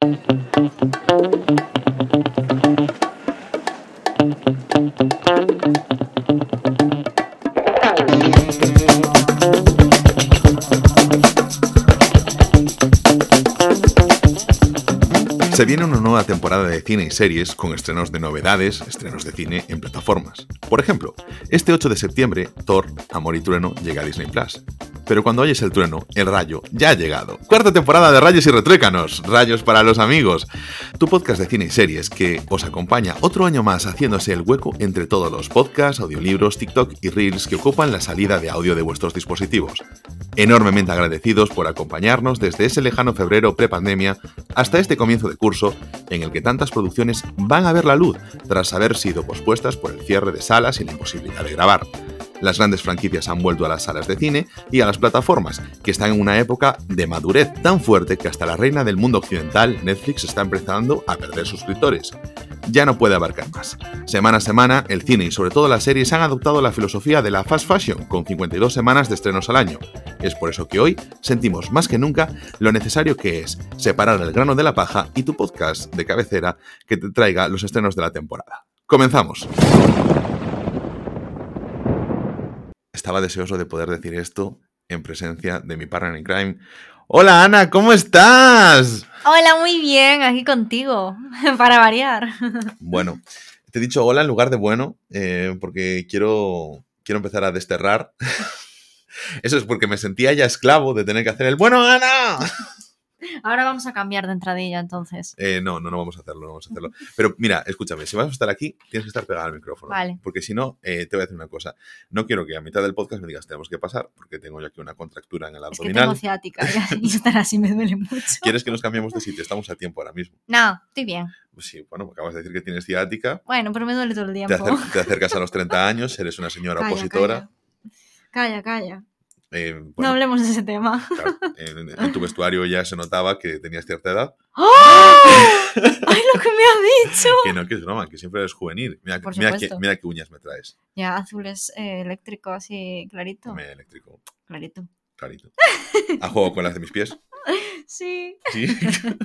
Se viene una nueva temporada de cine y series con estrenos de novedades, estrenos de cine en plataformas. Por ejemplo, este 8 de septiembre, Thor, Amor y Trueno llega a Disney Plus. Pero cuando oyes el trueno, el rayo ya ha llegado. Cuarta temporada de Rayos y Retruécanos, Rayos para los amigos. Tu podcast de cine y series que os acompaña otro año más haciéndose el hueco entre todos los podcasts, audiolibros, TikTok y Reels que ocupan la salida de audio de vuestros dispositivos. Enormemente agradecidos por acompañarnos desde ese lejano febrero prepandemia hasta este comienzo de curso en el que tantas producciones van a ver la luz tras haber sido pospuestas por el cierre de salas y la imposibilidad de grabar. Las grandes franquicias han vuelto a las salas de cine y a las plataformas, que están en una época de madurez tan fuerte que hasta la reina del mundo occidental, Netflix, está empezando a perder suscriptores. Ya no puede abarcar más. Semana a semana, el cine y sobre todo las series han adoptado la filosofía de la fast fashion, con 52 semanas de estrenos al año. Es por eso que hoy sentimos más que nunca lo necesario que es separar el grano de la paja y tu podcast de cabecera que te traiga los estrenos de la temporada. Comenzamos. Estaba deseoso de poder decir esto en presencia de mi partner in crime. Hola Ana, ¿cómo estás? Hola, muy bien, aquí contigo, para variar. Bueno, te he dicho hola en lugar de bueno, eh, porque quiero, quiero empezar a desterrar. Eso es porque me sentía ya esclavo de tener que hacer el bueno, Ana. Ahora vamos a cambiar de entradilla entonces. Eh, no, no, no vamos a hacerlo, no vamos a hacerlo. Pero mira, escúchame, si vas a estar aquí, tienes que estar pegado al micrófono. Vale. Porque si no, eh, te voy a decir una cosa. No quiero que a mitad del podcast me digas, tenemos que pasar, porque tengo yo aquí una contractura en el Es que abdominal. tengo ciática y estar así me duele mucho. ¿Quieres que nos cambiemos de sitio? Estamos a tiempo ahora mismo. No, estoy bien. Pues sí, bueno, me acabas de decir que tienes ciática, Bueno, pero me duele todo el te, tiempo. acer- te acercas a los 30 años, eres una señora Calla, opositora. Calla, calla. calla. Eh, No hablemos de ese tema. claro, en, en tu vestuario ya se notaba que tenías cierta edad. ¡Oh! ¡Ay, lo que me ha dicho! Que no, que es broma, que siempre eres juvenil. Mira, qué, mira qué uñas me traes. Ya, azul es eh, eléctrico, así clarito. Me eléctrico, Clarito. clarito. ¿A juego con las de mis pies? Sí. Sí.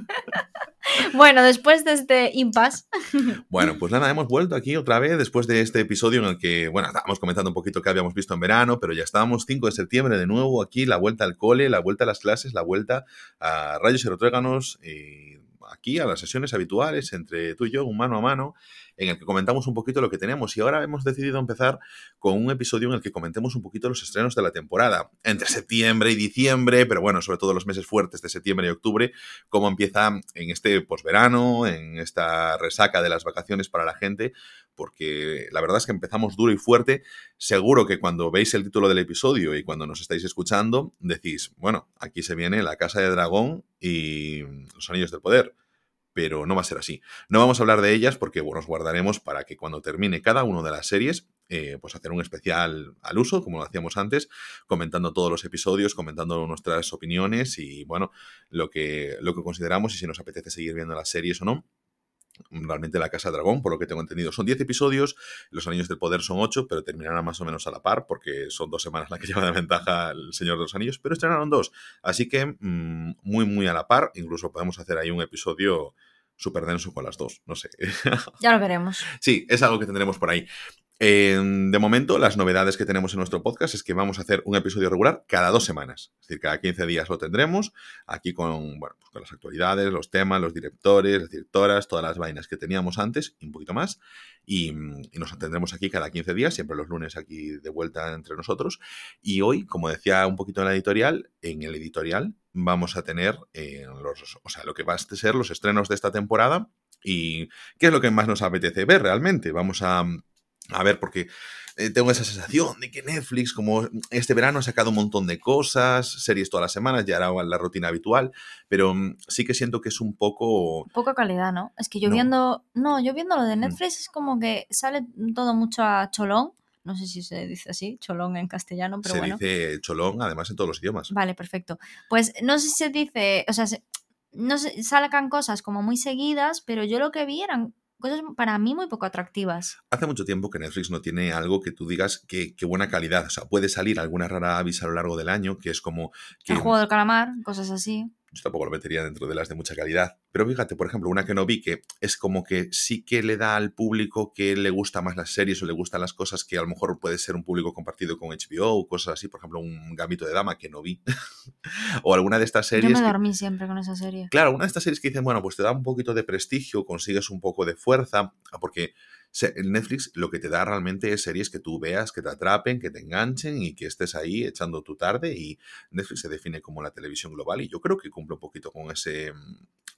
Bueno, después de este impasse, Bueno, pues nada, hemos vuelto aquí otra vez después de este episodio en el que, bueno, estábamos comentando un poquito qué habíamos visto en verano, pero ya estábamos 5 de septiembre de nuevo aquí, la vuelta al cole, la vuelta a las clases, la vuelta a rayos y retróganos, y aquí a las sesiones habituales entre tú y yo, un mano a mano, en el que comentamos un poquito lo que tenemos. Y ahora hemos decidido empezar con un episodio en el que comentemos un poquito los estrenos de la temporada, entre septiembre y diciembre, pero bueno, sobre todo los meses fuertes de septiembre y octubre, cómo empieza en este posverano, en esta resaca de las vacaciones para la gente, porque la verdad es que empezamos duro y fuerte. Seguro que cuando veis el título del episodio y cuando nos estáis escuchando, decís, bueno, aquí se viene la Casa de Dragón y los Anillos del Poder. Pero no va a ser así. No vamos a hablar de ellas porque bueno, nos guardaremos para que cuando termine cada una de las series, eh, pues hacer un especial al uso, como lo hacíamos antes, comentando todos los episodios, comentando nuestras opiniones y bueno, lo que, lo que consideramos y si nos apetece seguir viendo las series o no. Realmente la Casa Dragón, por lo que tengo entendido, son 10 episodios, los Anillos del Poder son 8, pero terminarán más o menos a la par, porque son dos semanas la que lleva de ventaja el Señor de los Anillos, pero estrenaron dos. Así que mm, muy, muy a la par, incluso podemos hacer ahí un episodio súper denso con las dos, no sé. ya lo veremos. Sí, es algo que tendremos por ahí. Eh, de momento, las novedades que tenemos en nuestro podcast es que vamos a hacer un episodio regular cada dos semanas. Es decir, cada 15 días lo tendremos, aquí con, bueno, pues con las actualidades, los temas, los directores, las directoras, todas las vainas que teníamos antes y un poquito más. Y, nos tendremos aquí cada 15 días, siempre los lunes aquí de vuelta entre nosotros. Y hoy, como decía un poquito en la editorial, en el editorial vamos a tener eh, los, o sea, lo que va a ser los estrenos de esta temporada y qué es lo que más nos apetece ver realmente. Vamos a a ver, porque eh, tengo esa sensación de que Netflix, como este verano, ha sacado un montón de cosas, series todas las semanas, ya era la rutina habitual, pero mm, sí que siento que es un poco... Poca calidad, ¿no? Es que yo No. viendo. No, yo viendo lo de Mm. Netflix es como que sale todo mucho a cholón. No sé si se dice así, cholón en castellano, pero se bueno. dice cholón, además, en todos los idiomas. Vale, perfecto. Pues no sé si se dice, o sea, se- no sé, salgan cosas como muy seguidas, pero yo lo que vi eran cosas para mí muy poco atractivas. Hace mucho tiempo que Netflix no tiene algo que tú digas que, que buena calidad. O sea, puede salir alguna rara avis a lo largo del año, que es como que El juego del calamar, cosas así. Yo tampoco lo metería dentro de las de mucha calidad. Pero fíjate, por ejemplo, una que no vi que es como que sí que le da al público que le gusta más las series o le gustan las cosas que a lo mejor puede ser un público compartido con HBO o cosas así, por ejemplo, un Gambito de Dama que no vi. o alguna de estas series. Yo me dormí siempre con esa serie. Claro, una de estas series que dicen, bueno, pues te da un poquito de prestigio, consigues un poco de fuerza, porque Netflix lo que te da realmente es series que tú veas, que te atrapen, que te enganchen y que estés ahí echando tu tarde y Netflix se define como la televisión global y yo creo que cumple un poquito con ese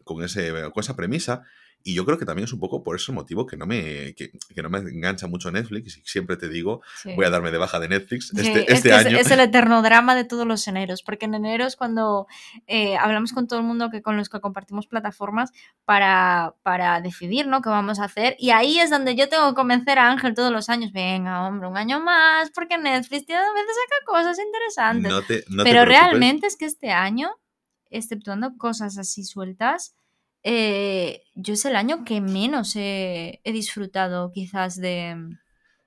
con ese con esa premisa y yo creo que también es un poco por ese motivo que no me, que, no me engancha mucho Netflix y siempre te digo, voy a darme de baja de Netflix este, este año. Es, el eterno drama de todos los eneros, porque en enero es cuando eh, hablamos con todo el mundo que, con los que compartimos plataformas para, para decidir ¿no? qué vamos a hacer. Y ahí es donde yo tengo que convencer a Ángel todos los años, venga, hombre, un año más, porque Netflix tiene a veces saca cosas interesantes. Pero realmente es que este año, exceptuando cosas así sueltas, eh, yo es el año que menos he, disfrutado quizás de...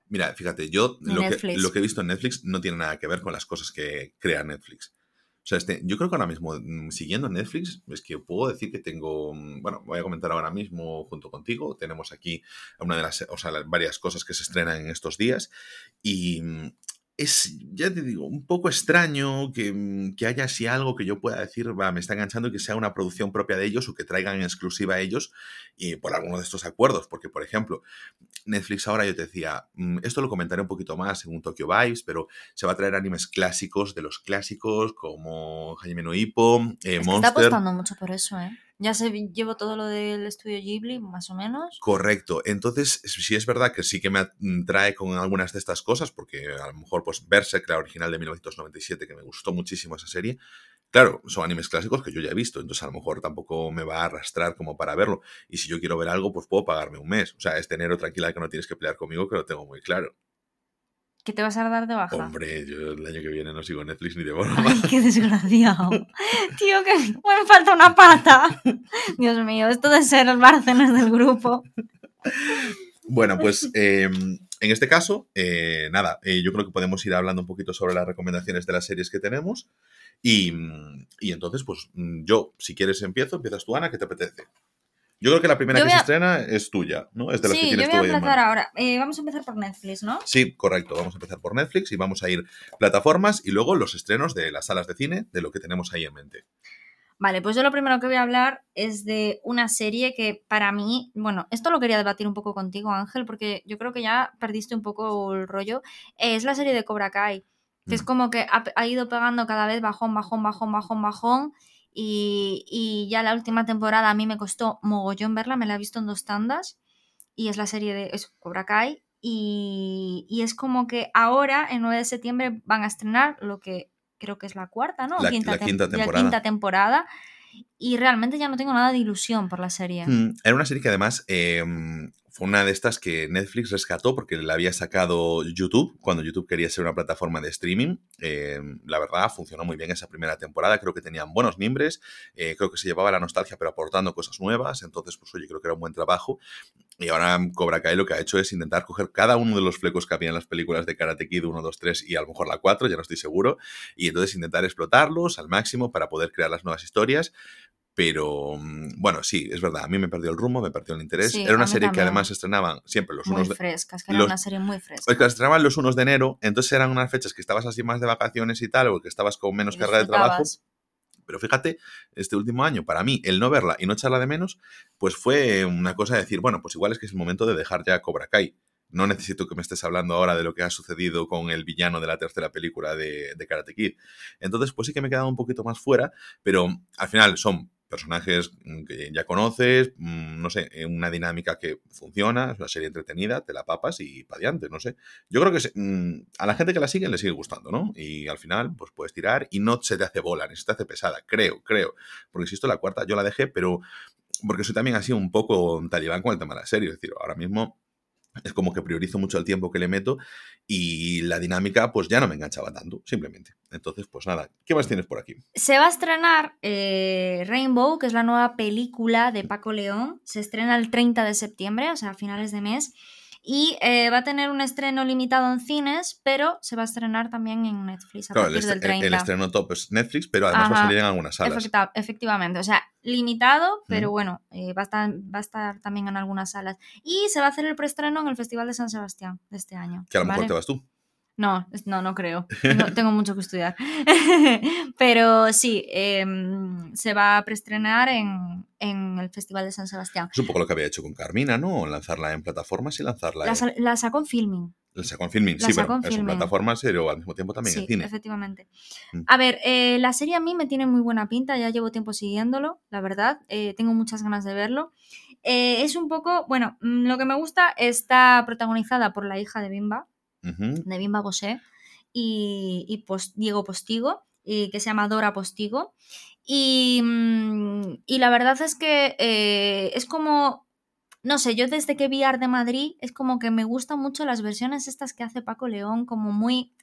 Mira, fíjate, yo lo que, lo que, he visto en Netflix no tiene nada que ver con las cosas que crea Netflix. O sea, este, yo creo que ahora mismo, mm, siguiendo Netflix, es que puedo decir que tengo, mm, bueno, voy a comentar ahora mismo junto contigo, tenemos aquí una de las, o sea, varias cosas que se estrenan en estos días y mm, es, ya te digo, un poco extraño mm, que, haya así algo que yo pueda decir, va, me está enganchando y que sea una producción propia de ellos o que traigan en exclusiva a ellos y por alguno de estos acuerdos. Porque, por ejemplo, Netflix ahora yo te decía, mm, esto lo comentaré un poquito más en un Tokyo Vibes, pero se va a traer animes clásicos de los clásicos como Jaime no Hippo, eh, Monster. Está apostando mucho por eso, ¿eh? Ya se llevo todo lo del estudio Ghibli, más o menos. Correcto. Entonces, sí es verdad que sí que me trae con algunas de estas cosas, porque a lo mejor, pues, Berserk, la original de 1997, que me gustó muchísimo esa serie. Claro, son animes clásicos que yo ya he visto, entonces a lo mejor tampoco me va a arrastrar como para verlo. Y si yo quiero ver algo, pues puedo pagarme un mes. O sea, este enero tranquila que no tienes que pelear conmigo, que lo tengo muy claro. ¿Qué te vas a dar de baja? Hombre, yo el año que viene no sigo Netflix ni de broma. Ay, qué desgraciado. Tío, que me falta una pata. Dios mío, esto de ser el Bárcenas del grupo. Bueno, pues em, en este caso, eh, nada, eh, yo creo que podemos ir hablando un poquito sobre las recomendaciones de las series que tenemos. Y, y entonces, pues yo, si quieres, empiezo. Empiezas tú, Ana, ¿qué te apetece? Yo creo que la primera que se estrena es tuya, ¿no? Es de las sí, que tienes yo voy a empezar ahora. Eh, vamos a empezar por Netflix, ¿no? Sí, correcto. Vamos a empezar por Netflix y vamos a ir plataformas y luego los estrenos de las salas de cine, de lo que tenemos ahí en mente. Vale, pues yo lo primero que voy a hablar es de una serie que para mí, bueno, esto lo quería debatir un poco contigo, Ángel, porque yo creo que ya perdiste un poco el rollo. Es la serie de Cobra Kai, que es mm. como que ha, ha ido pegando cada vez bajón, bajón, bajón, bajón, bajón y, ya la última temporada a mí me costó mogollón verla, me la he visto en dos tandas. Y es la serie de Cobra Kai. Y, es como que ahora, el 9 de septiembre, van a estrenar lo que creo que es la cuarta, ¿no? La, quinta, temporada. quinta temporada. Y realmente ya no tengo nada de ilusión por la serie. Mm, era una serie que además em, fue una de estas que Netflix rescató porque la había sacado YouTube cuando YouTube quería ser una plataforma de streaming. Eh, la verdad, funcionó muy bien esa primera temporada. Creo que tenían buenos mimbres. Eh, creo que se llevaba la nostalgia, pero aportando cosas nuevas. Entonces, pues oye, creo que era un buen trabajo. Y ahora Cobra Kai lo que ha hecho es intentar coger cada uno de los flecos que había en las películas de Karate Kid 1, 2, 3 y a lo mejor la 4, ya no estoy seguro. Y entonces intentar explotarlos al máximo para poder crear las nuevas historias. Pero mm, bueno, sí, es verdad, a mí me perdió el rumbo, me perdió el interés. Era una serie que además estrenaban siempre los unos de frescas, que era una serie muy fresca. Pues que estrenaban los unos de enero, entonces eran unas fechas que estabas así más de vacaciones y tal, o que estabas con menos carga de trabajo. Pero fíjate, este último año, para mí, el no verla y no echarla de menos, pues fue una cosa de decir, bueno, pues igual es que es el momento de dejar ya Cobra Kai. No necesito que me estés hablando ahora de lo que ha sucedido con el villano de la tercera película de, de Karate Kid. Entonces, pues sí que me he quedado un poquito más fuera, pero al final son personajes mm, que ya conoces, mm, no sé, eh, una dinámica que funciona, es una serie entretenida, te la papas y pa' adiante, no sé. Yo creo que mm, a la gente que la sigue le sigue gustando, ¿no? Y al final, pues puedes tirar y no se te hace bola, ni se te hace pesada, creo, creo. Porque si esto la cuarta yo la dejé, pero porque soy también así un poco talibán con el tema de la serie, es decir, ahora mismo es como que priorizo mucho el tiempo que le meto y la dinámica pues ya no me enganchaba tanto, simplemente. Entonces, pues nada, ¿qué más tienes por aquí? Se va a estrenar eh, Rainbow, que es la nueva película de Paco León. Se estrena el 30 de septiembre, o sea, a finales de mes. Y eh, va a tener un estreno limitado en cines, pero se va a estrenar también en Netflix a Claro, partir del estre- el- 30. el estreno top es Netflix, pero además va a salir en algunas salas. Efecta- efectivamente, o sea, limitado, pero Mm. bueno, eh, va, a estar, va a estar también en algunas salas. Y se va a hacer el preestreno en el Festival de San Sebastián de este año. Que a lo mejor te vas tú. No, no, no creo. Tengo, tengo mucho que estudiar. Pero sí, em, se va a preestrenar en, en el Festival de San Sebastián. Es un poco lo que había hecho con Carmina, ¿no? Lanzarla en plataformas y lanzarla La, en... la sacó en filming. La sacó en filming, la sí, pero es en plataformas, pero al mismo tiempo también sí, en cine. efectivamente. Mm. A ver, eh, la serie a mí me tiene muy buena pinta, ya llevo tiempo siguiéndolo, la verdad. eh, tengo muchas ganas de verlo. Eh, es un poco, bueno, mm, lo que me gusta está protagonizada por la hija de Bimba, Ujú. de Bimba Bosé y, y Diego Postigo, y que se llama Dora Postigo. Y, mm, y la verdad es que eh, es como, no sé, yo desde que vi Art de Madrid es como que me gustan mucho las versiones estas que hace Paco León, como muy,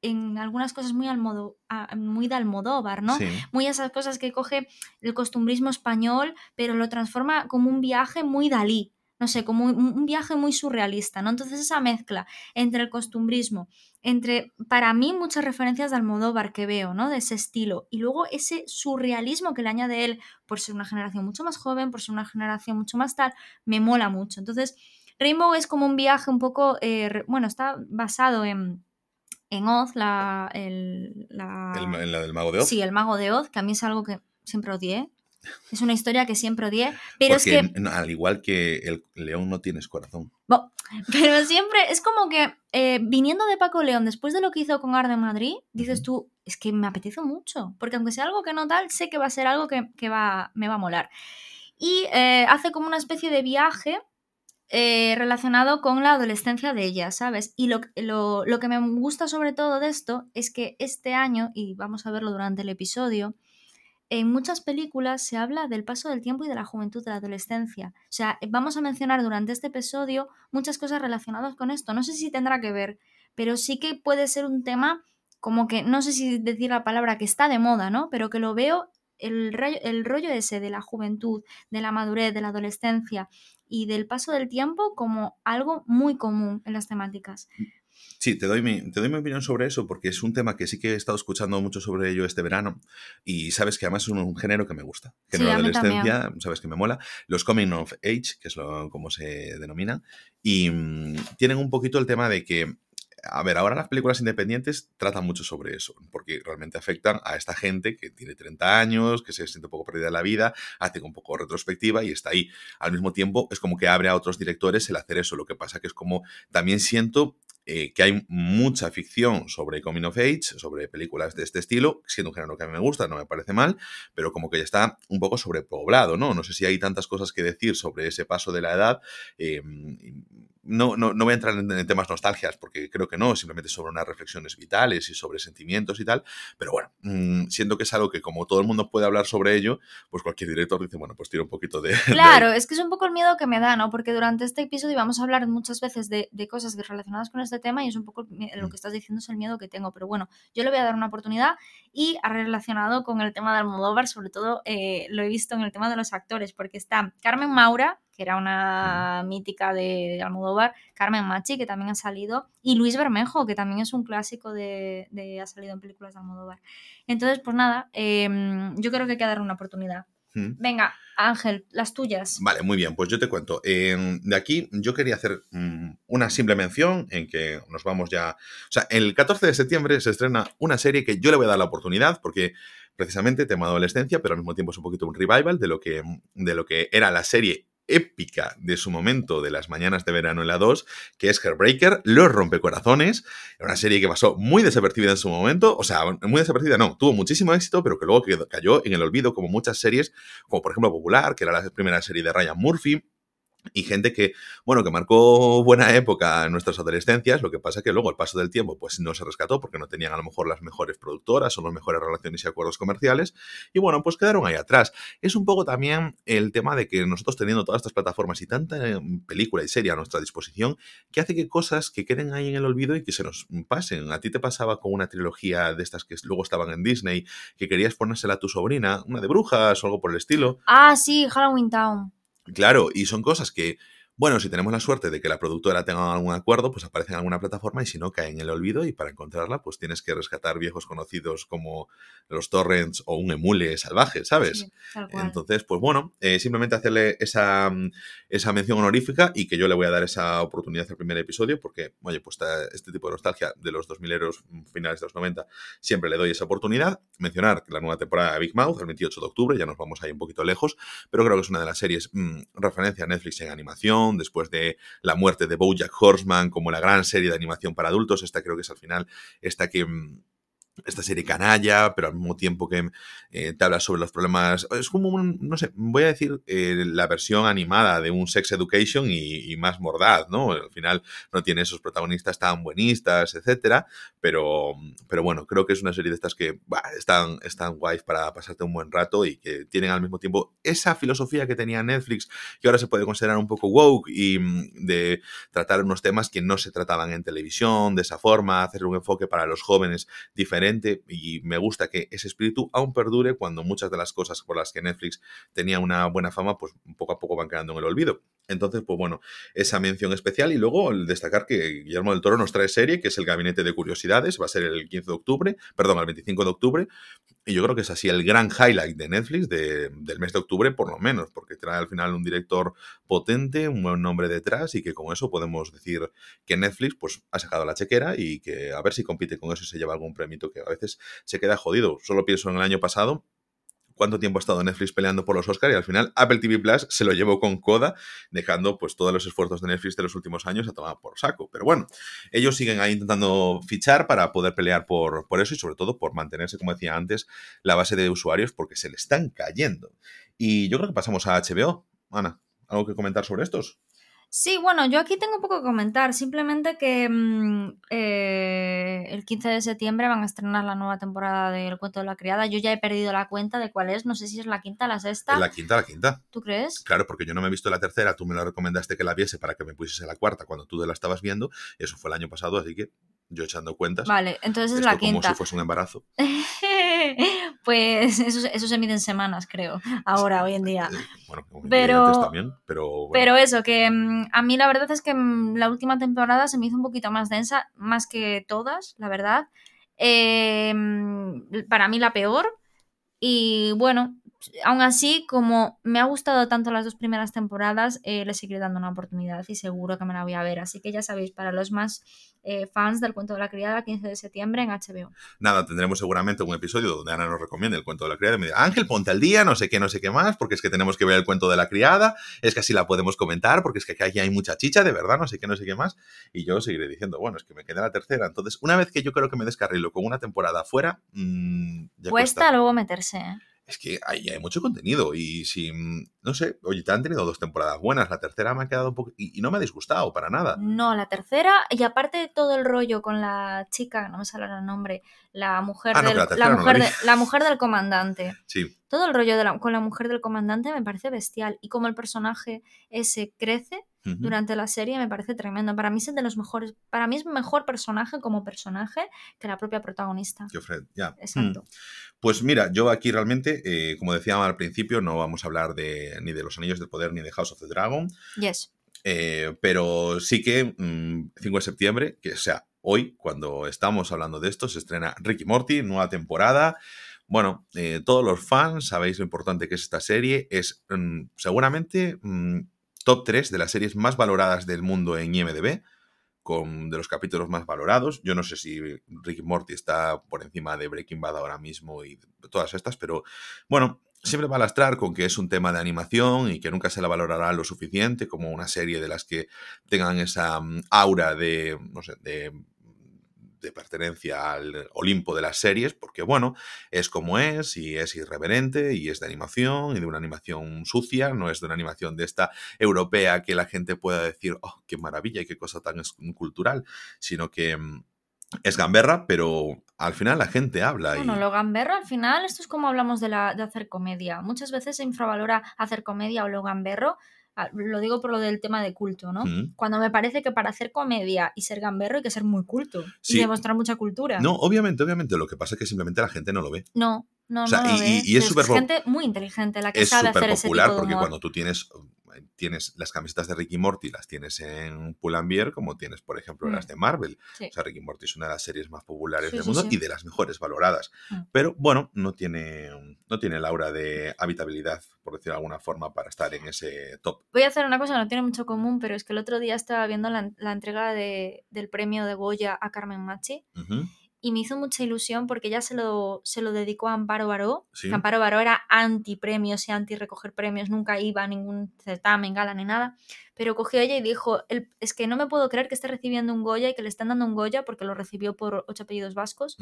en algunas cosas muy, almodo, muy de Almodóvar, ¿no? Sí. Muy esas cosas que coge el costumbrismo español, pero lo transforma como un viaje muy Dalí, no sé, como un, viaje muy surrealista, ¿no? Entonces esa mezcla entre el costumbrismo, entre, para mí, muchas referencias de Almodóvar que veo, ¿no? De ese estilo, y luego ese surrealismo que le añade él por ser una generación mucho más joven, por ser una generación mucho más tal, me mola mucho. Entonces, Rainbow es como un viaje un poco, eh, bueno, está basado en, en Oz, la, el, la- El, en la del Mago de Oz. Sí, el mago de Oz, que a mí es algo que siempre odié. Es una historia que siempre odié, pero Porque es que, al igual que el león no tienes corazón. bo, pero siempre es como que eh, viniendo de Paco León, después de lo que hizo con Arde Madrid, dices tú, es que me apetece mucho, porque aunque sea algo que no tal, sé que va a ser algo que, que va, me va a molar. Y eh, hace como una especie de viaje eh, relacionado con la adolescencia de ella, ¿sabes? Y lo, lo, lo que me gusta sobre todo de esto es que este año, y vamos a verlo durante el episodio, en muchas películas se habla del paso del tiempo y de la juventud de la adolescencia. O sea, vamos a mencionar durante este episodio muchas cosas relacionadas con esto. No sé si tendrá que ver, pero sí que puede ser un tema como que, no sé si decir la palabra que está de moda, ¿no? Pero que lo veo, el, el rollo ese de la juventud, de la madurez, de la adolescencia y del paso del tiempo como algo muy común en las temáticas. Sí, te doy, mi, te doy mi opinión sobre eso porque es un tema que sí que he estado escuchando mucho sobre ello este verano y sabes que además es un, un género que me gusta. Género de adolescencia, sabes que me mola. Los coming of age, que es lo, como se denomina, y mm, tienen un poquito el tema de que a ver, ahora las películas independientes tratan mucho sobre eso, porque realmente afectan a esta gente que tiene 30 años, que se siente un poco perdida en la vida, hace un poco retrospectiva y está ahí. Al mismo tiempo, es como que abre a otros directores el hacer eso. Lo que pasa que es como también siento eh, que hay mucha ficción sobre Coming of Age, sobre películas de este estilo, siendo un género que a mí me gusta, no me parece mal, pero como que ya está un poco sobrepoblado, ¿no? No sé si hay tantas cosas que decir sobre ese paso de la edad. Eh, no, no, no, voy a entrar en, en, temas nostalgias, porque creo que no, simplemente sobre unas reflexiones vitales y sobre sentimientos y tal, pero bueno, mmm, siento que es algo que como todo el mundo puede hablar sobre ello, pues cualquier director dice, bueno, pues tira un poquito de... Claro, de es que es un poco el miedo que me da, ¿no? Porque durante este episodio vamos a hablar muchas veces de, de cosas relacionadas con este tema y es un poco lo que estás diciendo es el miedo que tengo, pero bueno, yo le voy a dar una oportunidad y relacionado con el tema de Almodóvar, sobre todo eh, lo he visto en el tema de los actores, porque está Carmen Maura, que era una mítica de Almodóvar, Carmen Machi, que también ha salido, y Luis Bermejo, que también es un clásico de, de ha salido en películas de Almodóvar. Entonces, pues nada, eh, yo creo que hay que darle una oportunidad. ¿Mm? Venga, Ángel, las tuyas. Vale, muy bien, pues yo te cuento. Eh, de aquí yo quería hacer um, una simple mención en que nos vamos ya... O sea, el 14 de septiembre se estrena una serie que yo le voy a dar la oportunidad porque precisamente tema adolescencia, pero al mismo tiempo es un poquito un revival de lo que, de lo que era la serie épica de su momento de las mañanas de verano en la 2, que es Hairbreaker, Los Rompecorazones, una serie que pasó muy desapercibida en su momento, o sea, muy desapercibida no, tuvo muchísimo éxito, pero que luego cayó en el olvido como muchas series, como por ejemplo Popular, que era la primera serie de Ryan Murphy, y gente que, bueno, que marcó buena época en nuestras adolescencias, lo que pasa que luego el paso del tiempo pues no se rescató porque no tenían a lo mejor las mejores productoras o las mejores relaciones y acuerdos comerciales y bueno, pues quedaron ahí atrás. Es un poco también el tema de que nosotros teniendo todas estas plataformas y tanta eh, película y serie a nuestra disposición, que hace que cosas que queden ahí en el olvido y que se nos pasen. A ti te pasaba con una trilogía de estas que luego estaban en Disney, que querías ponérsela a tu sobrina, una de brujas o algo por el estilo. Ah, sí, Halloween Town. Claro, y son cosas que Bueno, si tenemos la suerte de que la productora tenga algún acuerdo, pues aparece en alguna plataforma y si no, cae en el olvido y para encontrarla, pues tienes que rescatar viejos conocidos como los torrents o un emule salvaje, ¿sabes? Sí. Entonces, pues bueno, eh, simplemente hacerle esa, mm, esa mención honorífica y que yo le voy a dar esa oportunidad al primer episodio porque, oye, pues este tipo de nostalgia de los 2000 eros finales de los 90, siempre le doy esa oportunidad. Mencionar que la nueva temporada de Big Mouth, el 28 de octubre, ya nos vamos ahí un poquito lejos, pero creo que es una de las series mm, referencia a Netflix en animación, después de la muerte de Bojack Horseman como la gran serie de animación para adultos, esta creo que es al final esta que... esta serie canalla, pero al mismo tiempo que eh, te habla sobre los problemas. Es como un, no sé, voy a decir eh, la versión animada de un Sex Education y, más mordaz, ¿no? Al final no tiene esos protagonistas tan buenistas, etcétera, pero, pero bueno, creo que es una serie de estas que están, están guays para pasarte un buen rato y que tienen al mismo tiempo esa filosofía que tenía Netflix, que ahora se puede considerar un poco woke y mm, de tratar unos temas que no se trataban en televisión de esa forma, hacer un enfoque para los jóvenes diferente y me gusta que ese espíritu aún perdure cuando muchas de las cosas por las que Netflix tenía una buena fama, pues poco a poco van quedando en el olvido. Entonces, pues bueno, esa mención especial y luego el destacar que Guillermo del Toro nos trae serie, que es el Gabinete de Curiosidades, va a ser el 15 de octubre, perdón, el 25 de octubre, y yo creo que es así el gran highlight de Netflix de- del mes de octubre, por lo menos, porque trae al final un director potente, un buen nombre detrás y que con eso podemos decir que Netflix pues ha sacado la chequera y que a ver si compite con eso y se lleva algún premio que a veces se queda jodido. Solo pienso en el año pasado, cuánto tiempo ha estado Netflix peleando por los Oscars y al final Apple TV Plus se lo llevó con coda, dejando pues todos los esfuerzos de Netflix de los últimos años a tomar por saco. Pero bueno, ellos siguen ahí intentando fichar para poder pelear por, por eso y sobre todo por mantenerse, como decía antes, la base de usuarios porque se le están cayendo. Y yo creo que pasamos a HBO. Ana, ¿algo que comentar sobre estos? Sí, bueno, yo aquí tengo poco que comentar, simplemente que mm, eh, el 15 de septiembre van a estrenar la nueva temporada del Cuento de la Criada. Yo ya he perdido la cuenta de cuál es, no sé si es la quinta o la sexta. Es la quinta, la quinta. ¿Tú crees? Claro, porque yo no me he visto la tercera, tú me la recomendaste que la viese para que me pusiese la cuarta cuando tú la estabas viendo, eso fue el año pasado, así que yo echando cuentas. Vale, entonces es la como quinta. si fuese un embarazo. pues eso, eso se mide en semanas, creo, ahora, hoy en día. Eh, Bueno, como Pero- también, pero bueno. Pero eso, que mm, a mí la verdad es que mm, la última temporada se me hizo un poquito más densa, más que todas, la verdad. Eh, mm, para mí la peor. Y bueno, aún así, como me ha gustado tanto las dos primeras temporadas, eh, le seguiré dando una oportunidad y seguro que me la voy a ver. Así que ya sabéis, para los más eh, fans del cuento de la criada, 15 de septiembre en HBO. Nada, tendremos seguramente un episodio donde Ana nos recomiende el cuento de la criada y me diga, Ángel, ponte al día, no sé qué, no sé qué más, porque es que tenemos que ver el cuento de la criada, es que así la podemos comentar, porque es que aquí hay mucha chicha, de verdad, no sé qué, no sé qué más. Y yo seguiré diciendo, bueno, es que me queda la tercera. Entonces, una vez que yo creo que me descarrilo con una temporada fuera, mmm, ya Cuesta cuesta. luego meterse. ¿eh? Es que ahí hay mucho contenido y si, mm, no sé, oye, te han tenido dos temporadas buenas, la tercera me ha quedado un poco... Y, y no me ha disgustado para nada. No, la tercera, y aparte de todo el rollo con la chica, no me sale el nombre, la mujer, Ah, del, la la, tercera no la mujer de- la mujer del comandante. Sí, Todo el rollo de la- con la mujer del comandante me parece bestial. Y como el personaje ese crece durante la serie me parece tremendo. Para mí es de los mejores, para mí es mejor personaje como personaje que la propia protagonista. que Fred, ya. Exacto. Mm. Pues mira, yo aquí realmente, eh, como decía al principio, no vamos a hablar de, ni de los Anillos del Poder ni de House of the Dragon, Yes. eh, pero sí que mm, 5 de septiembre, que sea hoy, cuando estamos hablando de esto, se estrena Ricky Morty, nueva temporada. Bueno, eh, todos los fans sabéis lo importante que es esta serie. Es mm, seguramente mm, top 3 de las series más valoradas del mundo en IMDb, con de los capítulos más valorados. Yo no sé si Ricky Morty está por encima de Breaking Bad ahora mismo y todas estas, pero bueno, siempre va a lastrar con que es un tema de animación y que nunca se la valorará lo suficiente como una serie de las que tengan esa mm, aura de, no sé, de de pertenencia al Olimpo de las series, porque bueno, es como es y es irreverente y es de animación y de una animación sucia, no es de una animación de esta europea que la gente pueda decir, oh, qué maravilla y qué cosa tan cultural, sino que mm, es gamberra, pero al final la gente habla y... Bueno, lo gamberro al final, esto es como hablamos de, la, de hacer comedia. Muchas veces se infravalora hacer comedia o lo gamberro. Lo digo por lo del tema de culto, ¿no? Mm. Cuando me parece que para hacer comedia y ser gamberro hay que ser muy culto Sí. y demostrar mucha cultura. No, obviamente, obviamente, lo que pasa es que simplemente la gente no lo ve. no, no, O sea, no lo y- ve. y- es súper gente muy inteligente la que es sabe hacer ese popular tipo de porque humor. cuando tú tienes tienes las camisetas de Ricky Morty, las tienes en Pull&Bear, como tienes, por ejemplo, las Mm. de Marvel. Sí. O sea, Ricky Morty es una de las series más populares Sí, del mundo sí. y de las mejores valoradas. Mm. Pero bueno, no tiene, no tiene el aura de habitabilidad, por decirlo de alguna forma, para estar en ese top. Voy a hacer una cosa que no tiene mucho común, pero es que el otro día estaba viendo la, la entrega de- del premio de Goya a Carmen Machi Ujú. Y me hizo mucha ilusión porque ella se lo, se lo dedicó a Amparo Baró. Sí. que Amparo Baró era anti premios y anti recoger premios, nunca iba a ningún certamen, gala ni nada. Pero cogió ella y dijo: "El- Es que no me puedo creer que esté recibiendo un Goya y que le están dando un Goya porque lo recibió por ocho apellidos vascos,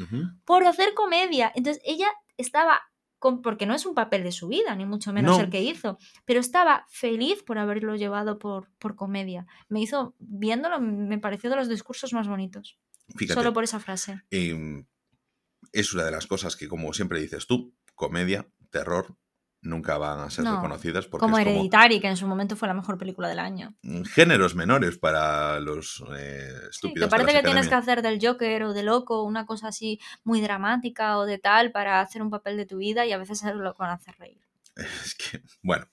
por hacer comedia. Entonces ella estaba. con- porque no es un papel de su vida, ni mucho menos No. el que hizo, pero estaba feliz por haberlo llevado por, por comedia. Me hizo, viéndolo, me pareció de los discursos más bonitos. Fíjate. Solo por esa frase. em, es una de las cosas que, como siempre dices tú, comedia, terror, nunca van a ser No, reconocidas porque Como Hereditary, que en su momento fue la mejor película del año. mm, géneros menores para los eh, Sí, estúpidos. que de parece que tienes que hacer del Joker o de loco una cosa así muy dramática o de tal para hacer un papel de tu vida y a veces es lo que a hacer reír. Es que, bueno,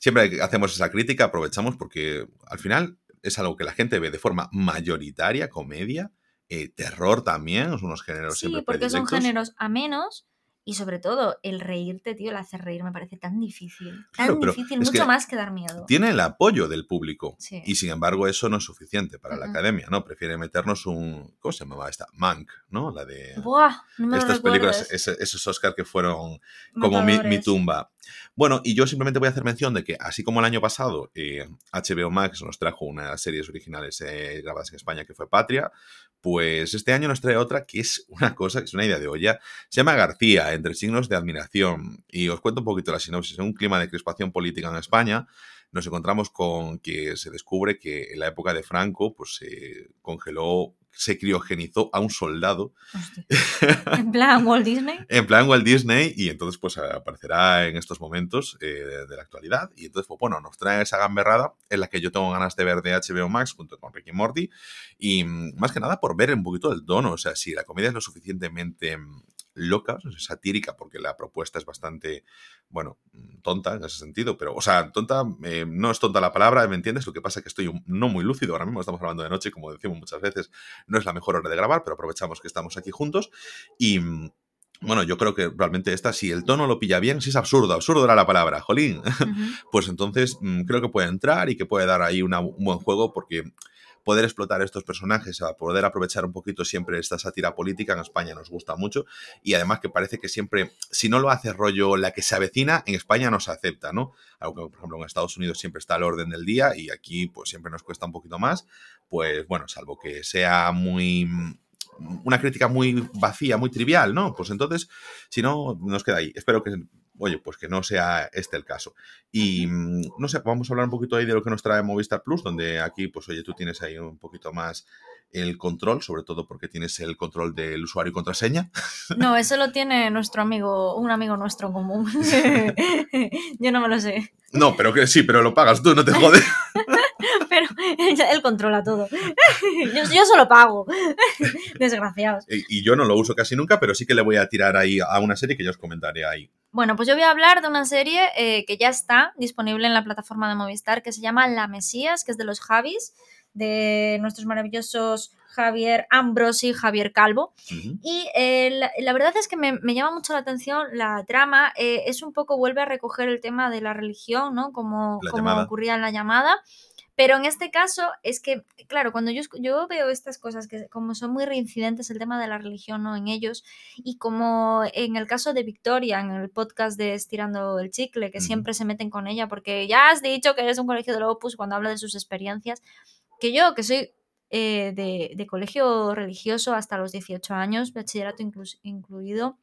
siempre que hacemos esa crítica, aprovechamos porque al final es algo que la gente ve de forma mayoritaria, comedia, eh, terror también, son unos géneros Sí, siempre porque son géneros amenos y sobre todo el reírte, tío, el hacer reír me parece tan difícil. Tan Claro, difícil, mucho que más que dar miedo. Tiene el apoyo del público Sí. y sin embargo eso no es suficiente para la academia, ¿no? Prefiere meternos un... ¿Cómo se llamaba esta? Mank, ¿no? La de... Buah, no me lo estas películas, esos Oscars que fueron como mi, mi tumba. Bueno, y yo simplemente voy a hacer mención de que, así como el año pasado, eh, HBO Max nos trajo una de las series originales eh, grabadas en España que fue Patria, pues este año nos trae otra que es una cosa, que es una idea de olla. Se llama García, entre signos de admiración. Y os cuento un poquito la sinopsis. En un clima de crispación política en España, nos encontramos con que se descubre que en la época de Franco, pues se congeló, se criogenizó a un soldado. En plan Walt Disney. en plan Walt Disney y entonces pues aparecerá en estos momentos eh, de la actualidad y entonces pues bueno nos trae esa gamberrada en la que yo tengo ganas de ver de HBO Max junto con Ricky Morty y mm, más que nada por ver un poquito el tono o sea si la comedia es lo suficientemente mm, loca, satírica porque la propuesta es bastante bueno mm, tonta en ese sentido pero o sea tonta eh, no es tonta la palabra ¿me entiendes? lo que pasa es que estoy un- no muy lúcido ahora mismo estamos hablando de noche como decimos muchas veces no es la mejor hora de grabar pero aprovechamos que estamos aquí juntos y mm, bueno, yo creo que realmente esta, si el tono lo pilla bien, si es absurdo, absurdo era la palabra, jolín, pues entonces mm, creo que puede entrar y que puede dar ahí una- un buen juego porque poder explotar estos personajes, a poder aprovechar un poquito siempre esta sátira política en España nos gusta mucho y además que parece que siempre, si no lo hace rollo la que se avecina, en España no se acepta, ¿no? Algo que, por ejemplo, en Estados Unidos siempre está al orden del día y aquí pues siempre nos cuesta un poquito más, pues bueno, salvo que sea muy una crítica muy vacía, muy trivial, ¿no? Pues entonces, si no, nos queda ahí. Espero que, oye, pues que no sea este el caso. Y mm, no sé, vamos a hablar un poquito ahí de lo que nos trae Movistar Plus, donde aquí, pues oye, tú tienes ahí un poquito más el control, sobre todo porque tienes el control del usuario y contraseña. No, eso lo tiene nuestro amigo, un amigo nuestro en común. Yo no me lo sé. No, pero que sí, pero lo pagas tú, no te jodes. Pero él controla todo. Yo, yo solo pago. Desgraciados. Y y yo no lo uso casi nunca, pero sí que le voy a tirar ahí a una serie que yo os comentaré ahí. Bueno, pues yo voy a hablar de una serie eh, que ya está disponible en la plataforma de Movistar que se llama La Mesías, que es de los Javis, de nuestros maravillosos Javier Ambrosi y Javier Calvo. Y eh, la, la verdad es que me, me llama mucho la atención la trama. eh, es un poco, vuelve a recoger el tema de la religión, ¿no? Como, como ocurría en la llamada. Pero en este caso es que, claro, cuando yo, yo veo estas cosas que como son muy reincidentes el tema de la religión ¿no? en ellos y como en el caso de Victoria, en el podcast de Estirando el Chicle, que siempre se meten con ella porque ya has dicho que eres un colegio del Opus cuando habla de sus experiencias, que yo, que soy eh, de, de colegio religioso hasta los 18 años, bachillerato incluido,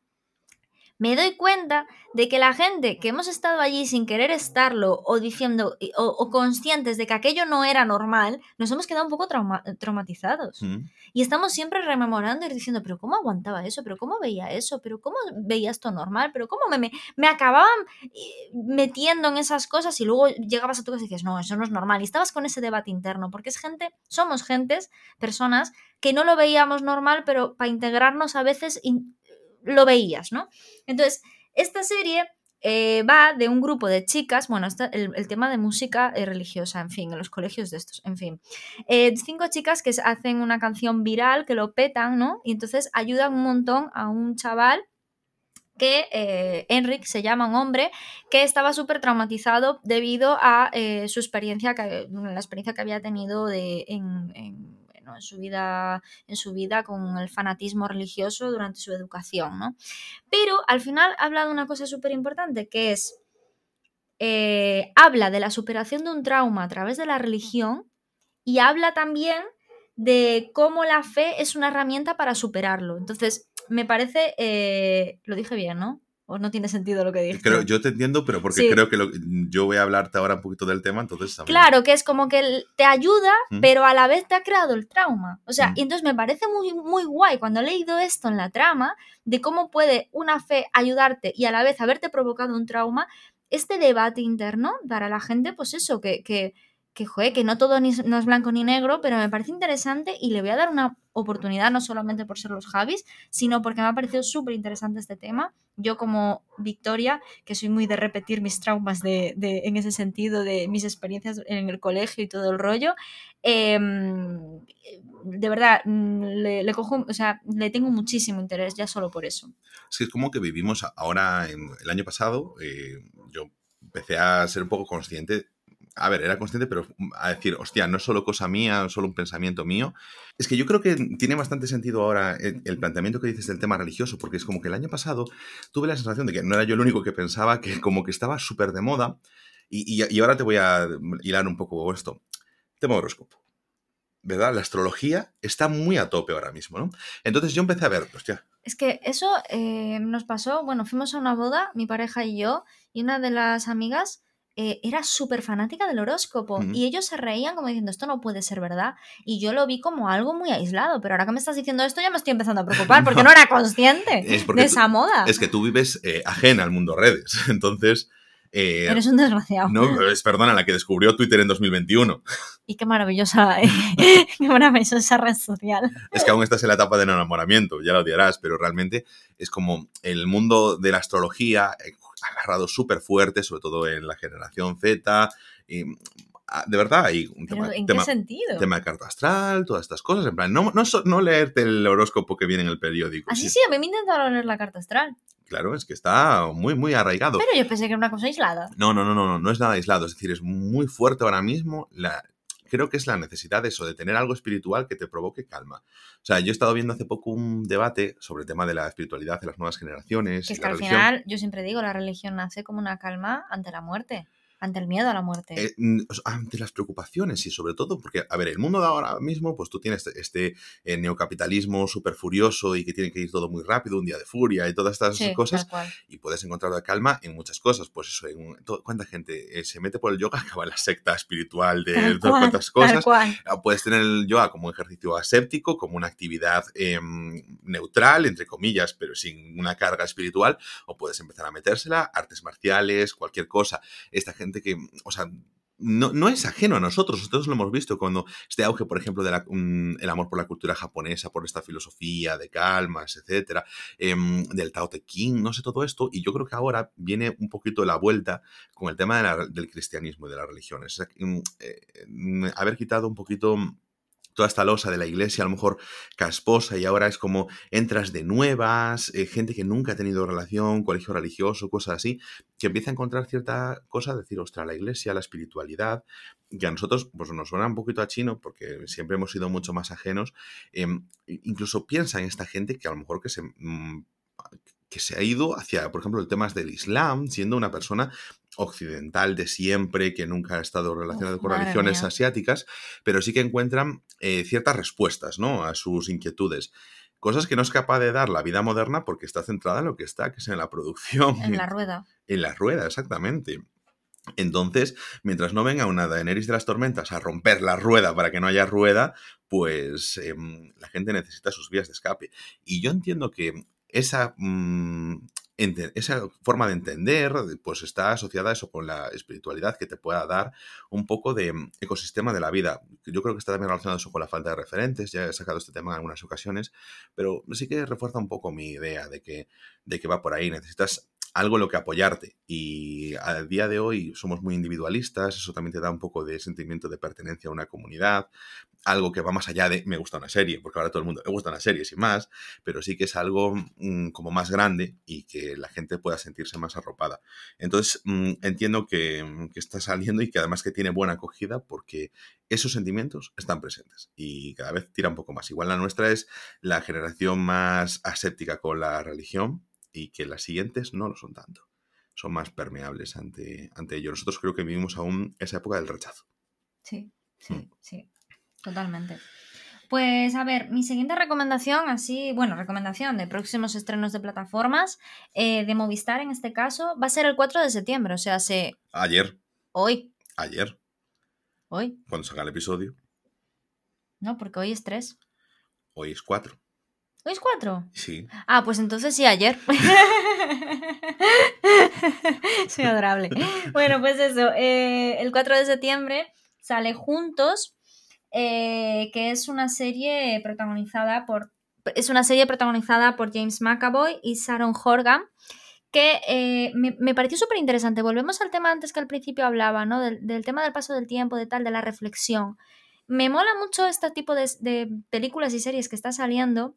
me doy cuenta de que la gente que hemos estado allí sin querer estarlo o diciendo o, o conscientes de que aquello no era normal, nos hemos quedado un poco trauma- traumatizados. Ujú. Y estamos siempre rememorando y diciendo, pero ¿cómo aguantaba eso? ¿Pero cómo veía eso? ¿Pero cómo veía esto normal? ¿Pero cómo me, me, me acababan eh, metiendo en esas cosas y luego llegabas a tu casa y decías, no, eso no es normal? Y estabas con ese debate interno, porque es gente, somos gentes, personas, que no lo veíamos normal, pero para integrarnos a veces in- lo veías, ¿no? Entonces, esta serie eh, va de un grupo de chicas, bueno, el, tema de música eh, religiosa, en fin, en los colegios de estos, en fin. Eh, cinco chicas que hacen una canción viral, que lo petan, ¿no? Y entonces ayudan un montón a un chaval que eh, Enric se llama un hombre que estaba súper traumatizado debido a su experiencia, que, la experiencia que había tenido de, en, su vida, en su vida con el fanatismo religioso durante su educación, ¿no? Pero al final habla de una cosa súper importante que es, eh, habla de la superación de un trauma a través de la religión y habla también de cómo la fe es una herramienta para superarlo. Entonces, me parece, eh, lo dije bien, ¿no? ¿O no tiene sentido lo que dije? Creo, yo te entiendo, pero porque creo que yo voy a hablarte ahora un poquito del tema, entonces Claro, que es como que te ayuda, pero a la vez te ha creado el trauma. O sea, y entonces me parece muy, muy guay cuando he leído esto en la trama, de cómo puede una fe ayudarte y a la vez haberte provocado un trauma, este debate interno para la gente, pues eso, que, que que, que no todo ni, no es blanco ni negro, pero me parece interesante y le voy a dar una oportunidad, no solamente por ser los Javis, sino porque me ha parecido súper interesante este tema. Yo como Victoria, que soy muy de repetir mis traumas de, de, en ese sentido, de mis experiencias en el colegio y todo el rollo, em, de verdad, mm, le, cojo, o sea, le tengo muchísimo interés ya solo por eso. Es que es como que vivimos ahora, el año pasado, eh, yo empecé a ser un poco consciente a ver, era consciente, pero a decir, hostia, no es solo cosa mía, es solo un pensamiento mío. Es que yo creo que tiene bastante sentido ahora el, planteamiento que dices del tema religioso, porque es como que el año pasado tuve la sensación de que no era yo el único que pensaba que como que estaba súper de moda, y, y, ahora te voy a hilar un poco esto. Tema horóscopo. ¿Verdad? La astrología está muy a tope ahora mismo, ¿no? Entonces yo empecé a ver, hostia, es que eso eh, nos pasó, bueno, fuimos a una boda, mi pareja y yo, y una de las amigas eh, era súper fanática del horóscopo y ellos se reían como diciendo esto no puede ser verdad y yo lo vi como algo muy aislado pero ahora que me estás diciendo esto ya me estoy empezando a preocupar porque no, era consciente de esa moda es que tú vives eh, ajena al mundo redes entonces eh, Eres un desgraciado. No, es perdona, la que descubrió Twitter en 2021. Y qué maravillosa, qué maravillosa red social. Es que aún estás en la etapa del enamoramiento, ya lo odiarás, pero realmente es como el mundo de la astrología, agarrado súper fuerte, sobre todo en la generación Z. Y, ah, de verdad, hay un tema, ¿En qué sentido? tema de carta astral, todas estas cosas. En plan, no, no, no leerte el horóscopo que viene en el periódico. Así sí, a mí me intentaron leer la carta astral. Claro, es que está muy, muy arraigado. Pero yo pensé que era una cosa aislada. No, no, no, no, no, no es nada aislado. Es decir, es muy fuerte ahora mismo la, creo que es la necesidad de eso, de tener algo espiritual que te provoque calma. O sea, yo he estado viendo hace poco un debate sobre el tema de la espiritualidad de las nuevas generaciones. Que es que al final, yo siempre digo, la religión nace como una calma ante la muerte ante el miedo a la muerte. Eh, ante las preocupaciones y sobre todo porque, a ver, el mundo de ahora mismo, pues tú tienes este, este eh, neocapitalismo súper furioso y que tiene que ir todo muy rápido, un día de furia y todas estas cosas. Y puedes encontrar la calma en muchas cosas. Pues eso, en, ¿cuánta gente eh, se mete por el yoga? Acaba la secta espiritual de todas cuantas cosas. Ah, puedes tener el yoga como un ejercicio aséptico, como una actividad em, neutral, entre comillas, pero sin una carga espiritual. O puedes empezar a metérsela, artes marciales, cualquier cosa. Esta gente que, o sea, no, es ajeno a nosotros, nosotros lo hemos visto cuando este auge, por ejemplo, del el amor por la cultura japonesa, por esta filosofía de calmas, etcétera, em, del Tao Te Ching, no sé, todo esto, y yo creo que ahora viene un poquito de la vuelta con el tema del cristianismo y de las religiones. Mm, eh, mm, haber quitado un poquito toda esta losa de la iglesia a lo mejor casposa y ahora es como entras de nuevas, eh, gente que nunca ha tenido relación, colegio religioso, cosas así, que empieza a encontrar cierta cosa, decir, ostras, la iglesia, la espiritualidad, que a nosotros pues nos suena un poquito a chino porque siempre hemos sido mucho más ajenos, em, incluso piensa en esta gente que a lo mejor que se... Mm, que se ha ido hacia, por ejemplo, el tema del Islam, siendo una persona occidental de siempre, que nunca ha estado relacionado con religiones asiáticas, pero sí que encuentran eh, ciertas respuestas ¿no? a sus inquietudes. Cosas que no es capaz de dar la vida moderna porque está centrada en lo que está, que es en la producción. En la rueda. En la rueda, exactamente. Entonces, mientras no venga una Daenerys de las Tormentas a romper la rueda para que no haya rueda, pues em, la gente necesita sus vías de escape. Y yo entiendo que esa mm, esa forma de entender, pues está asociada a eso con la espiritualidad que te pueda dar un poco de mm, ecosistema de la vida. Yo creo que está también relacionado eso con la falta de referentes, ya he sacado este tema en algunas ocasiones, pero sí que refuerza un poco mi idea de que, de que va por ahí. Necesitas algo en lo que apoyarte. Y a día de hoy somos muy individualistas, eso también te da un poco de sentimiento de pertenencia a una comunidad, algo que va más allá de me gusta una serie, porque ahora todo el mundo le gusta una serie sin más, pero sí que es algo mm, como más grande y que la gente pueda sentirse más arropada. Entonces mm, entiendo que, mm, que, está saliendo y que además que tiene buena acogida porque esos sentimientos están presentes y cada vez tira un poco más. Igual la nuestra es la generación más aséptica con la religión y que las siguientes no lo son tanto. Son más permeables ante, ante ello. Nosotros creo que vivimos aún esa época del rechazo. Sí, sí, sí. Totalmente. Pues a ver, mi siguiente recomendación, así, bueno, recomendación de próximos estrenos de plataformas, eh, de Movistar en este caso, va a ser el 4 de septiembre, o sea, se... Ayer. Hoy. Ayer. Hoy. Cuando salga el episodio. No, porque hoy es 3. Hoy es 4. ¿Hoy es 4? Sí. Ah, pues entonces sí, ayer. Soy adorable. Bueno, pues eso, eh, el 4 de septiembre sale Juntos eh, que es una serie protagonizada por. Es una serie protagonizada por James McAvoy y Sharon Horgan, que eh, me, pareció súper interesante. Volvemos al tema antes que al principio hablaba, ¿no? Del, tema del paso del tiempo, de tal, de la reflexión. Me mola mucho este tipo de, de películas y series que está saliendo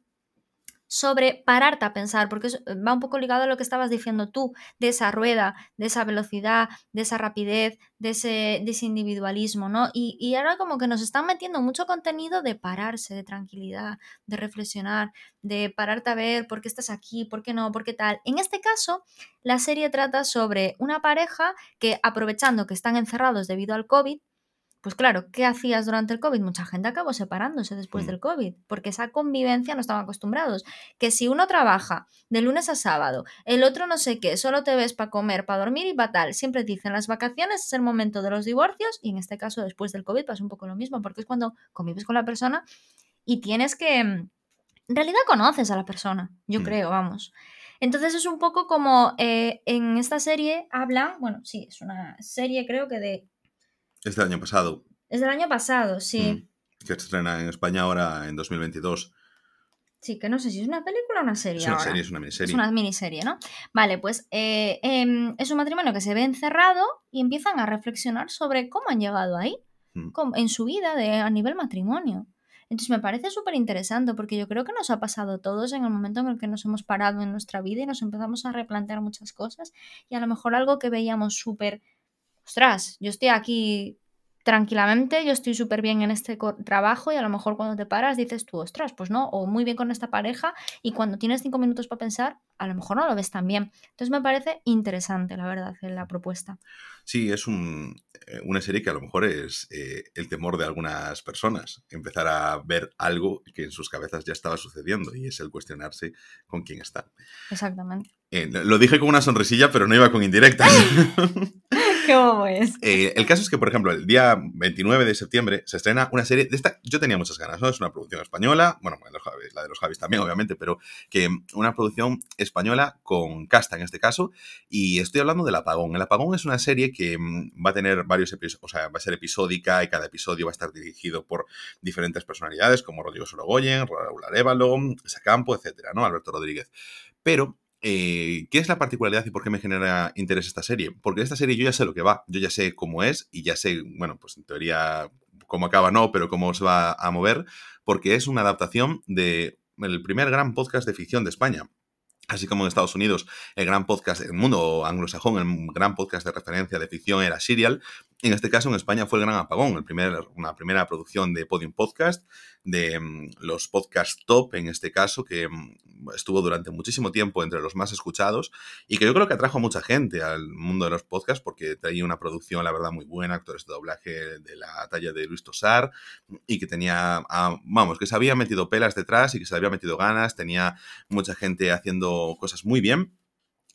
sobre pararte a pensar, porque va un poco ligado a lo que estabas diciendo tú, de esa rueda, de esa velocidad, de esa rapidez, de ese, individualismo, ¿no? Y, y, ahora como que nos están metiendo mucho contenido de pararse, de tranquilidad, de reflexionar, de pararte a ver por qué estás aquí, por qué no, por qué tal. En este caso, la serie trata sobre una pareja que aprovechando que están encerrados debido al COVID, pues claro, ¿qué hacías durante el COVID? Mucha gente acabó separándose después mm. del COVID, porque esa convivencia no estaban acostumbrados. Que si uno trabaja de lunes a sábado, el otro no sé qué, solo te ves para comer, para dormir y para tal. Siempre dicen, las vacaciones es el momento de los divorcios y en este caso después del COVID pasa un poco lo mismo, porque es cuando convives con la persona y tienes que... Mm, en realidad conoces a la persona, yo mm. creo, vamos. Entonces es un poco como eh, en esta serie habla, bueno, sí, es una serie creo que de es del año pasado. Es del año pasado, sí. Mm. que estrena en España ahora en 2022. Sí, que no sé si es una película o una serie. Es una serie, es una miniserie. Es una miniserie, ¿no? Vale, pues eh, em, es un matrimonio que se ve encerrado y empiezan a reflexionar sobre cómo han llegado ahí, mm. en su vida de, a nivel matrimonio. Entonces me parece súper interesante porque yo creo que nos ha pasado a todos en el momento en el que nos hemos parado en nuestra vida y nos empezamos a replantear muchas cosas y a lo mejor algo que veíamos súper ostras, yo estoy aquí tranquilamente, yo estoy súper bien en este trabajo y a lo mejor cuando te paras dices tú, ostras, pues no, o muy bien con esta pareja y cuando tienes cinco minutos para pensar, a lo mejor no lo ves tan bien. Entonces me parece interesante, la verdad, la propuesta. Sí, es un, eh, una serie que a lo mejor es eh, el temor de algunas personas, empezar a ver algo que en sus cabezas ya estaba sucediendo y es el cuestionarse con quién está. Exactamente. Eh, lo dije con una sonrisilla, pero no iba con indirectas. ¿Qué es? Eh, el caso es que, por ejemplo, el día 29 de septiembre se estrena una serie de esta. Yo tenía muchas ganas, ¿no? Es una producción española, bueno, la de los Javis también, obviamente, pero que una producción española con casta en este caso. Y estoy hablando del Apagón. El Apagón es una serie que mm, va a tener varios episodios, o sea, va a ser episódica y cada episodio va a estar dirigido por diferentes personalidades como Rodrigo Sorogoyen, Raúl Arevalo, Sacampo, etcétera, ¿no? Alberto Rodríguez. Pero eh, ¿Qué es la particularidad y por qué me genera interés esta serie? Porque esta serie yo ya sé lo que va, yo ya sé cómo es y ya sé, bueno, pues en teoría cómo acaba no, pero cómo se va a mover, porque es una adaptación del primer gran podcast de ficción de España. Así como en Estados Unidos, el gran podcast, el mundo anglosajón, el gran podcast de referencia de ficción era Serial, en este caso, en España fue el Gran Apagón, el primer, una primera producción de Podium Podcast, de mm, los podcast top, en este caso, que mm, estuvo durante muchísimo tiempo entre los más escuchados y que yo creo que atrajo a mucha gente al mundo de los podcasts porque traía una producción, la verdad, muy buena, actores de doblaje de la talla de Luis Tosar y que tenía, ah, vamos, que se había metido pelas detrás y que se había metido ganas, tenía mucha gente haciendo cosas muy bien.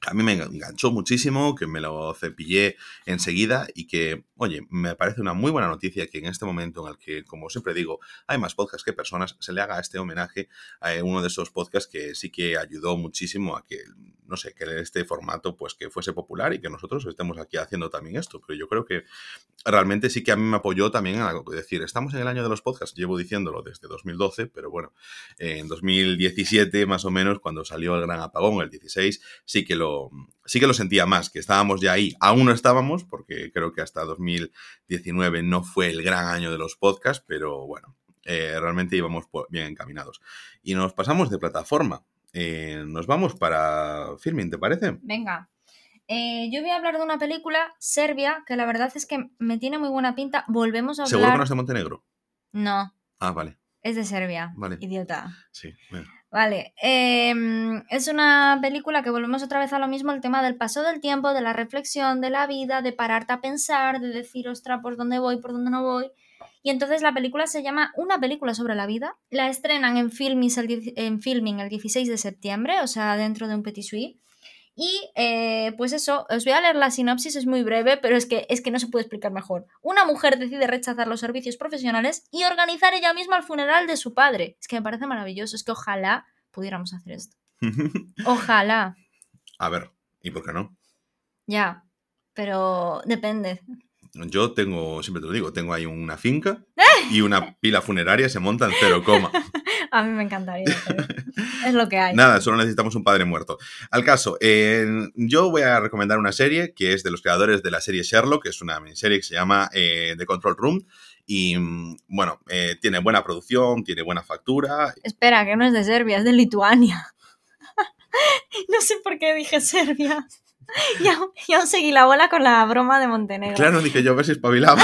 A mí me enganchó muchísimo, que me lo cepillé enseguida y que, oye, me parece una muy buena noticia que en este momento en el que, como siempre digo, hay más podcasts que personas, se le haga este homenaje a uno de esos podcasts que sí que ayudó muchísimo a que, no sé, que este formato pues que fuese popular y que nosotros estemos aquí haciendo también esto. Pero yo creo que realmente sí que a mí me apoyó también a decir, estamos en el año de los podcasts, llevo diciéndolo desde 2012, pero bueno, en 2017 más o menos, cuando salió el gran apagón, el 16, sí que lo sí que lo sentía más, que estábamos ya ahí. Aún no estábamos, porque creo que hasta 2019 no fue el gran año de los podcasts, pero bueno, eh, realmente íbamos bien encaminados. Y nos pasamos de plataforma. Eh, nos vamos para Filming, ¿te parece? Venga. Eh, yo voy a hablar de una película serbia que la verdad es que me tiene muy buena pinta. Volvemos a hablar. ¿Seguro que no es de Montenegro? No. Ah, vale. Es de Serbia. Vale. Idiota. Sí, bueno. Vale, em, es una película que volvemos otra vez a lo mismo, el tema del paso del tiempo, de la reflexión, de la vida, de pararte a pensar, de decir, ostra, ¿por dónde voy, por dónde no voy? Y entonces la película se llama Una película sobre la vida. La estrenan en, Filming el, en Filming el 16 de septiembre, o sea, dentro de un petit suite. Y eh, pues eso, os voy a leer la sinopsis, es muy breve, pero es que, es que no se puede explicar mejor. Una mujer decide rechazar los servicios profesionales y organizar ella misma el funeral de su padre. Es que me parece maravilloso, es que ojalá pudiéramos hacer esto. Ojalá. A ver, ¿y por qué no? Ya, pero depende. Yo tengo, siempre te lo digo, tengo ahí una finca y una pila funeraria se monta en cero coma. A mí me encantaría. es lo que hay. Nada, solo necesitamos un padre muerto. Al caso, yo voy a recomendar una serie que es de los creadores de la serie Sherlock, que es una miniserie que se llama eh, The Control Room. Y mm, bueno, eh, tiene buena producción, tiene buena factura. Espera, que no es de Serbia, es de Lituania. no sé por qué dije Serbia. Y aún, seguí la bola con la broma de Montenegro. Claro, dije yo a ver si espabilaba.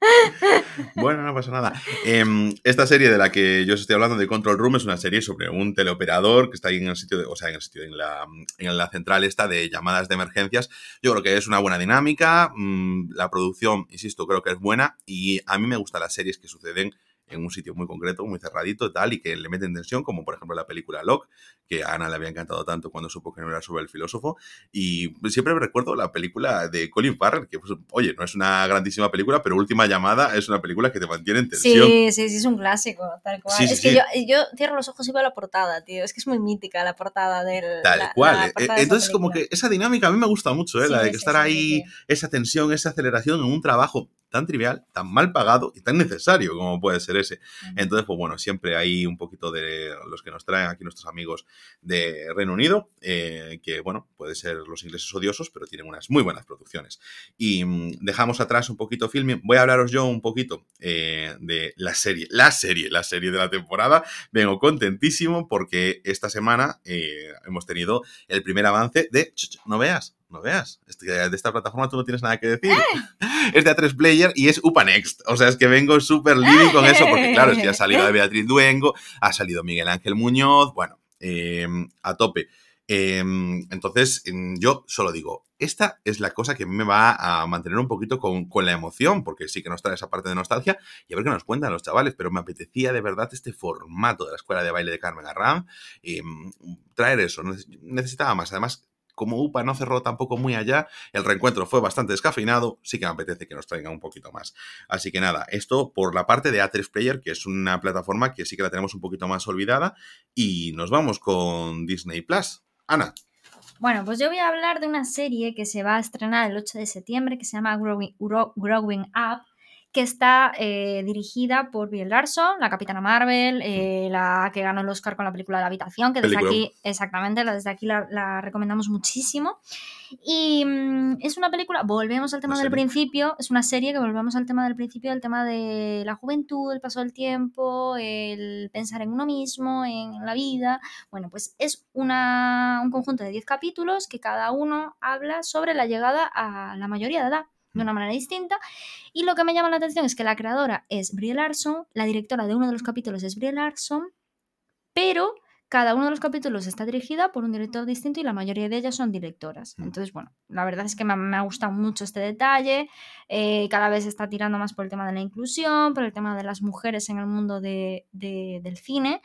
bueno, no pasa nada. Em, esta serie de la que yo os estoy hablando de Control Room es una serie sobre un teleoperador que está ahí en el sitio, de, o sea, en el sitio, en la, en la central esta de llamadas de emergencias. Yo creo que es una buena dinámica, mm, la producción, insisto, creo que es buena y a mí me gustan las series que suceden en un sitio muy concreto, muy cerradito, tal, y que le meten tensión, como por ejemplo la película Locke, que a Ana le había encantado tanto cuando supo que no era sobre el filósofo. Y siempre recuerdo la película de Colin Farrell, que, pues, oye, no es una grandísima película, pero Última Llamada es una película que te mantiene en tensión. Sí, sí, sí, es un clásico, tal cual. es que yo, cierro los ojos y veo la portada, tío. Es que es muy mítica la portada del. Tal cual. Eh, entonces, como que esa dinámica a mí me gusta mucho, ¿eh? la de que estar ahí, esa tensión, esa aceleración en un trabajo tan trivial, tan mal pagado y tan necesario como puede ser ese. Entonces, pues bueno, siempre hay un poquito de los que nos traen aquí nuestros amigos de Reino Unido, eh, que bueno, puede ser los ingleses odiosos, pero tienen unas muy buenas producciones. Y mm, dejamos atrás un poquito filming. Voy a hablaros yo un poquito eh, de la serie, la serie, la serie de la temporada. Vengo contentísimo porque esta semana eh, hemos tenido el primer avance de... No veas, no veas. De esta plataforma tú no tienes nada que decir. Es de A3 Player y es UPA Next. O sea, es que vengo súper living con eso, porque claro, es que ha salido de Beatriz Duengo, ha salido Miguel Ángel Muñoz, bueno, em, a tope. Em, entonces, em, yo solo digo, esta es la cosa que me va a mantener un poquito con, con, la emoción, porque sí que nos trae esa parte de nostalgia y a ver qué nos cuentan los chavales, pero me apetecía de verdad este formato de la escuela de baile de Carmen Arram, traer eso, necesitaba más. Además, como UPA no cerró tampoco muy allá, el reencuentro fue bastante descafeinado, sí que me apetece que nos traigan un poquito más. Así que nada, esto por la parte de A3 Player, que es una plataforma que sí que la tenemos un poquito más olvidada, y nos vamos con Disney Plus. Ana. Bueno, pues yo voy a hablar de una serie que se va a estrenar el 8 de septiembre, que se llama Growing Up, que está eh, dirigida por Bill Larson, la Capitana Marvel, eh, la que ganó el Oscar con la película La Habitación, que desde aquí, exactamente, desde aquí la, recomendamos muchísimo. Y mm, es una película, volvemos al tema del principio, es una serie que volvemos al tema del principio, el tema de la juventud, el paso del tiempo, el pensar en uno mismo, en la vida. Bueno, pues es una, un conjunto de 10 capítulos que cada uno habla sobre la llegada a la mayoría de edad de una manera distinta. Y lo que me llama la atención es que la creadora es Brie Larson, la directora de uno de los capítulos es Brie Larson, pero cada uno de los capítulos está dirigida por un director distinto y la mayoría de ellas son directoras. Mm. Entonces, bueno, la verdad es que me, ha gustado mucho este detalle. Eh, cada vez está tirando más por el tema de la inclusión, por el tema de las mujeres en el mundo de, del cine.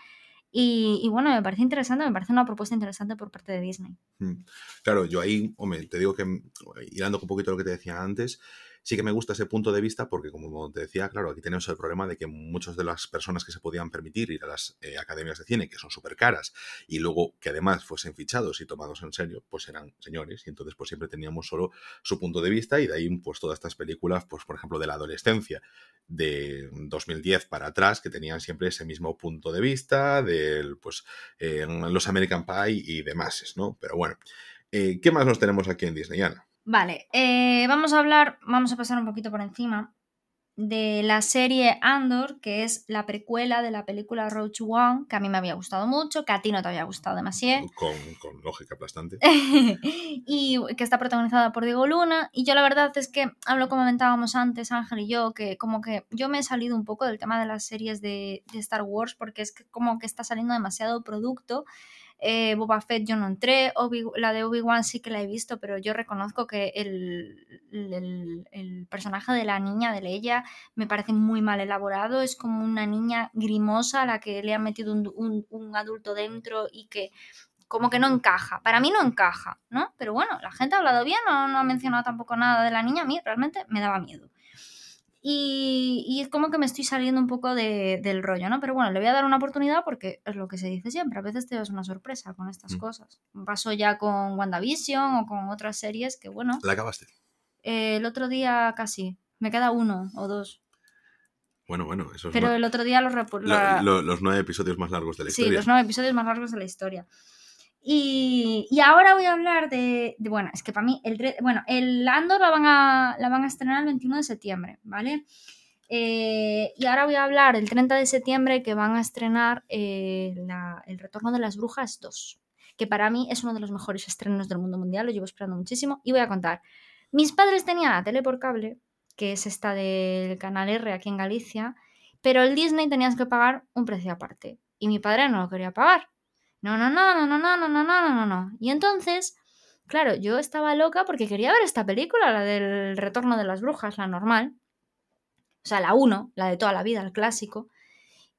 Y, bueno, me parece interesante, me parece una propuesta interesante por parte de Disney. Mm. Claro, yo ahí, hombre, te digo que, hilando un poquito lo que te decía antes, sí que me gusta ese punto de vista porque, como te decía, claro, aquí tenemos el problema de que muchas de las personas que se podían permitir ir a las eh, academias de cine, que son súper caras, y luego que además fuesen fichados y tomados en serio, pues eran señores, y entonces pues siempre teníamos solo su punto de vista, y de ahí pues todas estas películas, pues por ejemplo, de la adolescencia de 2010 para atrás, que tenían siempre ese mismo punto de vista, del pues los American Pie y demás, ¿no? Pero bueno, eh, ¿qué más nos tenemos aquí en Disney? Vale, eh, vamos a hablar, vamos a pasar un poquito por encima de la serie Andor, que es la precuela de la película Roach One, que a mí me había gustado mucho, que a ti no te había gustado demasiado. Con, con lógica bastante. y que está protagonizada por Diego Luna. Y yo la verdad es que, hablo como comentábamos antes, Ángel y yo, que como que yo me he salido un poco del tema de las series de, de Star Wars, porque es que como que está saliendo demasiado producto eh, Boba Fett yo no entré, la de Obi-Wan sí que la he visto, pero yo reconozco que el, el, personaje de la niña, de Leia, me parece muy mal elaborado. Es como una niña grimosa a la que le han metido un, un, adulto dentro y que como que no encaja. Para mí no encaja, ¿no? Pero bueno, la gente ha hablado bien, no, no ha mencionado tampoco nada de la niña. A mí realmente me daba miedo. Y, es como que me estoy saliendo un poco del rollo, ¿no? Pero bueno, le voy a dar una oportunidad porque es lo que se dice siempre. A veces te das una sorpresa con estas mm. cosas. Pasó ya con WandaVision o con otras series que, bueno. ¿La acabaste? Eh, el otro día casi. Me queda uno o dos. Bueno, bueno, eso es. Pero el otro día los, los nueve episodios más largos de la historia. Sí, los nueve episodios más largos de la historia. Y, ahora voy a hablar de, bueno, es que para mí, el, bueno, el Andor la van, a, la van a estrenar el 21 de septiembre, ¿vale? Eh, y ahora voy a hablar el 30 de septiembre que van a estrenar eh, El Retorno de las Brujas 2, que para mí es uno de los mejores estrenos del mundo mundial, lo llevo esperando muchísimo y voy a contar. Mis padres tenían la tele por cable, que es esta del canal R aquí en Galicia, pero el Disney tenías que pagar un precio aparte y mi padre no lo quería pagar. No, no, no, no, no, no, no, no, no, no, no. Y entonces, claro, yo estaba loca porque quería ver esta película, la del Retorno de las Brujas, la normal. O sea, la 1, la de toda la vida, el clásico.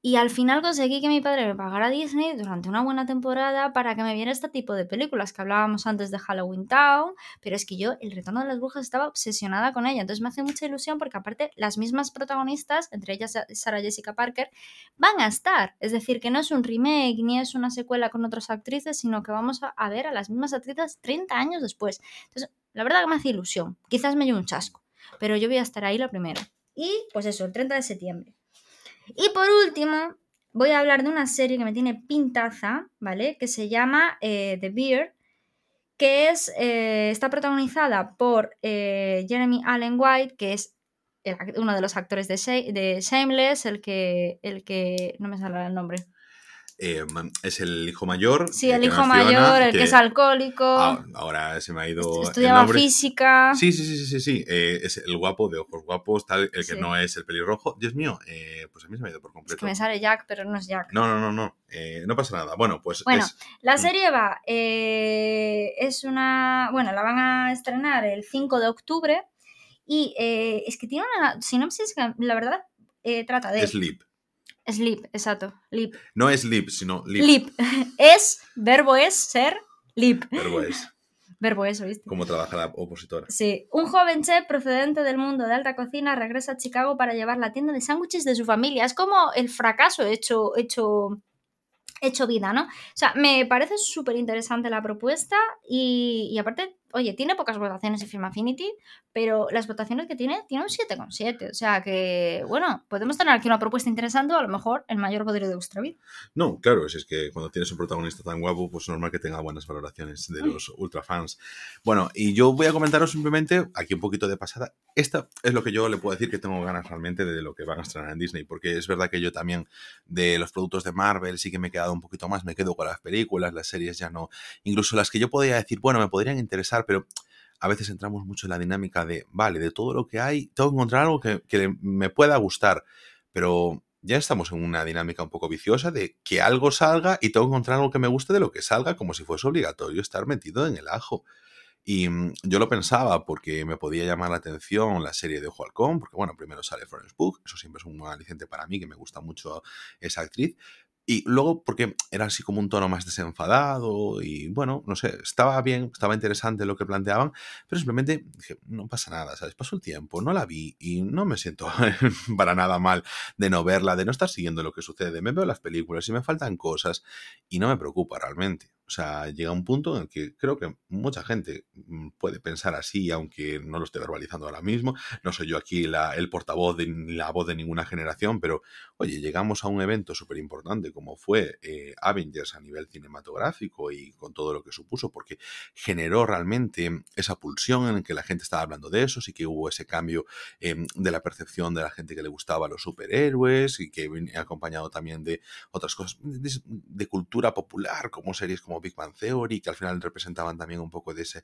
Y al final conseguí que mi padre me pagara Disney durante una buena temporada para que me viera este tipo de películas que hablábamos antes de Halloween Town, pero es que yo, El Retorno de las Brujas, estaba obsesionada con ella, entonces me hace mucha ilusión porque aparte las mismas protagonistas, entre ellas Sarah Jessica Parker, van a estar, es decir, que no es un remake ni es una secuela con otras actrices, sino que vamos a ver a las mismas actrices 30 años después. Entonces, la verdad que me hace ilusión, quizás me lleve un chasco, pero yo voy a estar ahí la primera. Y pues eso, el 30 de septiembre. Y por último, voy a hablar de una serie que me tiene pintaza, ¿vale? Que se llama eh, The Beard, que es, eh, está protagonizada por eh, Jeremy Allen White, que es uno de los actores de, de Shameless, el que, el que... no me sale el nombre. Eh, es el hijo mayor. Sí, el, hijo mayor, el que, es alcohólico. ahora se me ha ido. Estudiaba física. Sí, sí, sí, sí, sí. Eh, es el guapo de ojos guapos, tal, el que no es el pelirrojo. Dios mío, eh, pues a mí se me ha ido por completo. Es que me sale Jack, pero no es Jack. No, no, no, no. no pasa nada. Bueno, pues. Bueno, la mm. serie va. es una. Bueno, la van a estrenar el 5 de octubre. Y es que tiene una sinopsis que, la verdad, trata de. Sleep. Sleep, exacto. Lip. No es lip, sino lip. Lip. Es, verbo es ser, lip. Verbo es. Verbo es, ¿viste? Como trabaja la opositora. Sí. Un joven chef procedente del mundo de alta cocina regresa a Chicago para llevar la tienda de sándwiches de su familia. Es como el fracaso hecho, hecho hecho vida, ¿no? O sea, me parece súper interesante la propuesta y, y, aparte, oye, tiene pocas votaciones en Film Affinity, pero las votaciones que tiene, tiene un 7,7. O sea que, bueno, podemos tener aquí una propuesta interesante o a lo mejor el mayor poder de vuestra vida. No, claro, es, que cuando tienes un protagonista tan guapo, pues es normal que tenga buenas valoraciones de los ultra fans. Bueno, y yo voy a comentaros simplemente, aquí un poquito de pasada, esta es lo que yo le puedo decir que tengo ganas realmente de lo que van a estrenar en Disney, porque es verdad que yo también de los productos de Marvel sí que me he quedado un poquito más, me quedo con las películas, las series ya no, incluso las que yo podría decir, bueno, me podrían interesar, pero a veces entramos mucho en la dinámica de, vale, de todo lo que hay, tengo que encontrar algo que, me pueda gustar, pero ya estamos en una dinámica un poco viciosa de que algo salga y tengo que encontrar algo que me guste de lo que salga, como si fuese obligatorio estar metido en el ajo. Y mm, yo lo pensaba porque me podía llamar la atención la serie de Ojo Halcón, porque bueno, primero sale Florence Pugh, eso siempre es un aliciente para mí, que me gusta mucho esa actriz, Y luego, porque era así como un tono más desenfadado y bueno, no sé, estaba bien, estaba interesante lo que planteaban, pero simplemente dije, no pasa nada, ¿sabes? Pasó el tiempo, no la vi y no me siento para nada mal de no verla, de no estar siguiendo lo que sucede. Me veo las películas y me faltan cosas y no me preocupa realmente. O sea, llega un punto en el que creo que mucha gente mm, puede pensar así, aunque no lo esté verbalizando ahora mismo. No soy yo aquí la, el portavoz de la voz de ninguna generación, pero oye, llegamos a un evento súper importante como fue eh, Avengers a nivel cinematográfico y con todo lo que supuso, porque generó realmente esa pulsión en que la gente estaba hablando de eso, y que hubo ese cambio em, de la percepción de la gente que le gustaba los superhéroes y que venía acompañado también de otras cosas, de cultura popular, como series como Big Bang Theory, que al final representaban también un poco de esa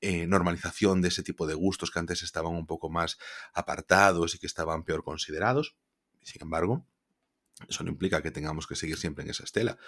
eh, normalización de ese tipo de gustos que antes estaban un poco más apartados y que estaban peor considerados. Sin embargo, eso no implica que tengamos que seguir siempre en esa estela.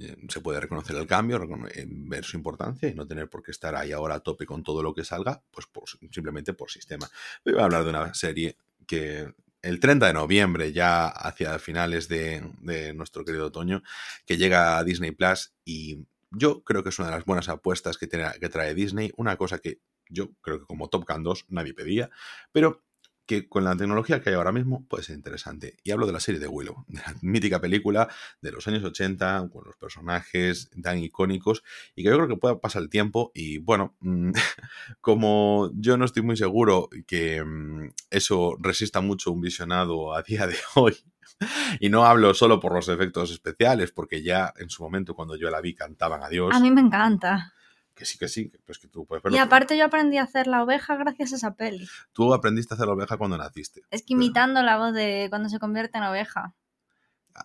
Eh, se puede reconocer el cambio, ver su importancia y no tener por qué estar ahí ahora a tope con todo lo que salga, pues simplemente por sistema. Voy a hablar de una serie que el 30 de noviembre, ya hacia finales de, de, nuestro querido otoño, que llega a Disney Plus y yo creo que es una de las buenas apuestas que, tiene, que trae Disney, una cosa que yo creo que como Top Gun 2 nadie pedía, pero que con la tecnología que hay ahora mismo puede ser interesante. Y hablo de la serie de Willow, de la mítica película de los años 80, con los personajes tan icónicos, y que yo creo que puede pasar el tiempo. Y bueno, mm, como yo no estoy muy seguro que mm, eso resista mucho un visionado a día de hoy, y no hablo solo por los efectos especiales, porque ya en su momento cuando yo la vi cantaban a Dios. A mí me encanta. Que sí, que sí, pues que tú puedes verlo. Y aparte yo aprendí a hacer la oveja gracias a esa peli. Tú aprendiste a hacer la oveja cuando naciste. Es que imitando la voz de cuando se convierte en oveja.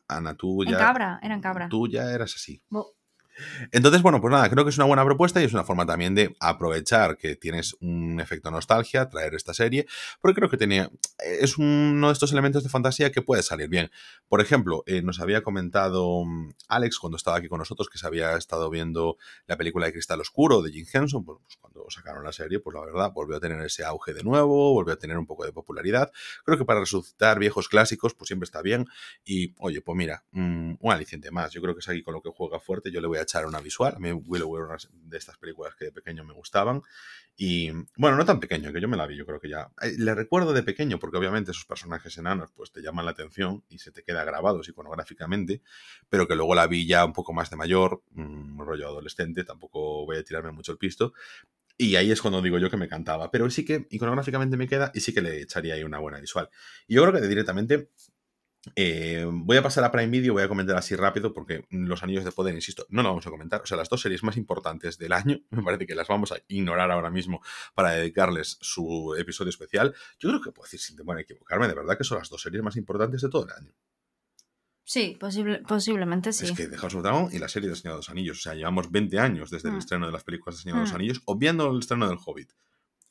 Ana, tú ya... En cabra, era en cabra. Tú ya eras así. Entonces, bueno, pues nada, creo que es una buena propuesta y es una forma también de aprovechar que tienes un efecto nostalgia, traer esta serie, porque creo que tenía, es uno de estos elementos de fantasía que puede salir bien. Por ejemplo, eh, nos había comentado mm, Alex cuando estaba aquí con nosotros que se había estado viendo la película de Cristal Oscuro de Jim Henson, pues, pues cuando sacaron la serie, pues la verdad, volvió a tener ese auge de nuevo, volvió a tener un poco de popularidad. Creo que para resucitar viejos clásicos, pues siempre está bien. Y, oye, pues mira, mm, un aliciente más. Yo creo que es aquí con lo que juega fuerte. Yo le voy a echar una visual. A mí Willow era una de estas películas que de pequeño me gustaban. Y bueno, no tan pequeño, que yo me la vi, yo creo que ya. Le recuerdo de pequeño, porque obviamente esos personajes enanos pues te llaman la atención y se te queda grabados iconográficamente, pero que luego la vi ya un poco más de mayor, un rollo adolescente, tampoco voy a tirarme mucho el pisto. Y ahí es cuando digo yo que me cantaba. Pero sí que iconográficamente me queda y sí que le echaría ahí una buena visual. Y yo creo que directamente eh, voy a pasar a Prime Video, voy a comentar así rápido porque Los Anillos de Poder, insisto, no lo vamos a comentar. O sea, las dos series más importantes del año, me parece que las vamos a ignorar ahora mismo para dedicarles su episodio especial. Yo creo que puedo decir sin temor a equivocarme, de verdad que son las dos series más importantes de todo el año. Sí, posiblemente sí. Es que House of Dragon y la serie de Señor de los Anillos. O sea, llevamos 20 años desde el mm. estreno de las películas de Señor de los mm. Anillos, obviando el estreno del Hobbit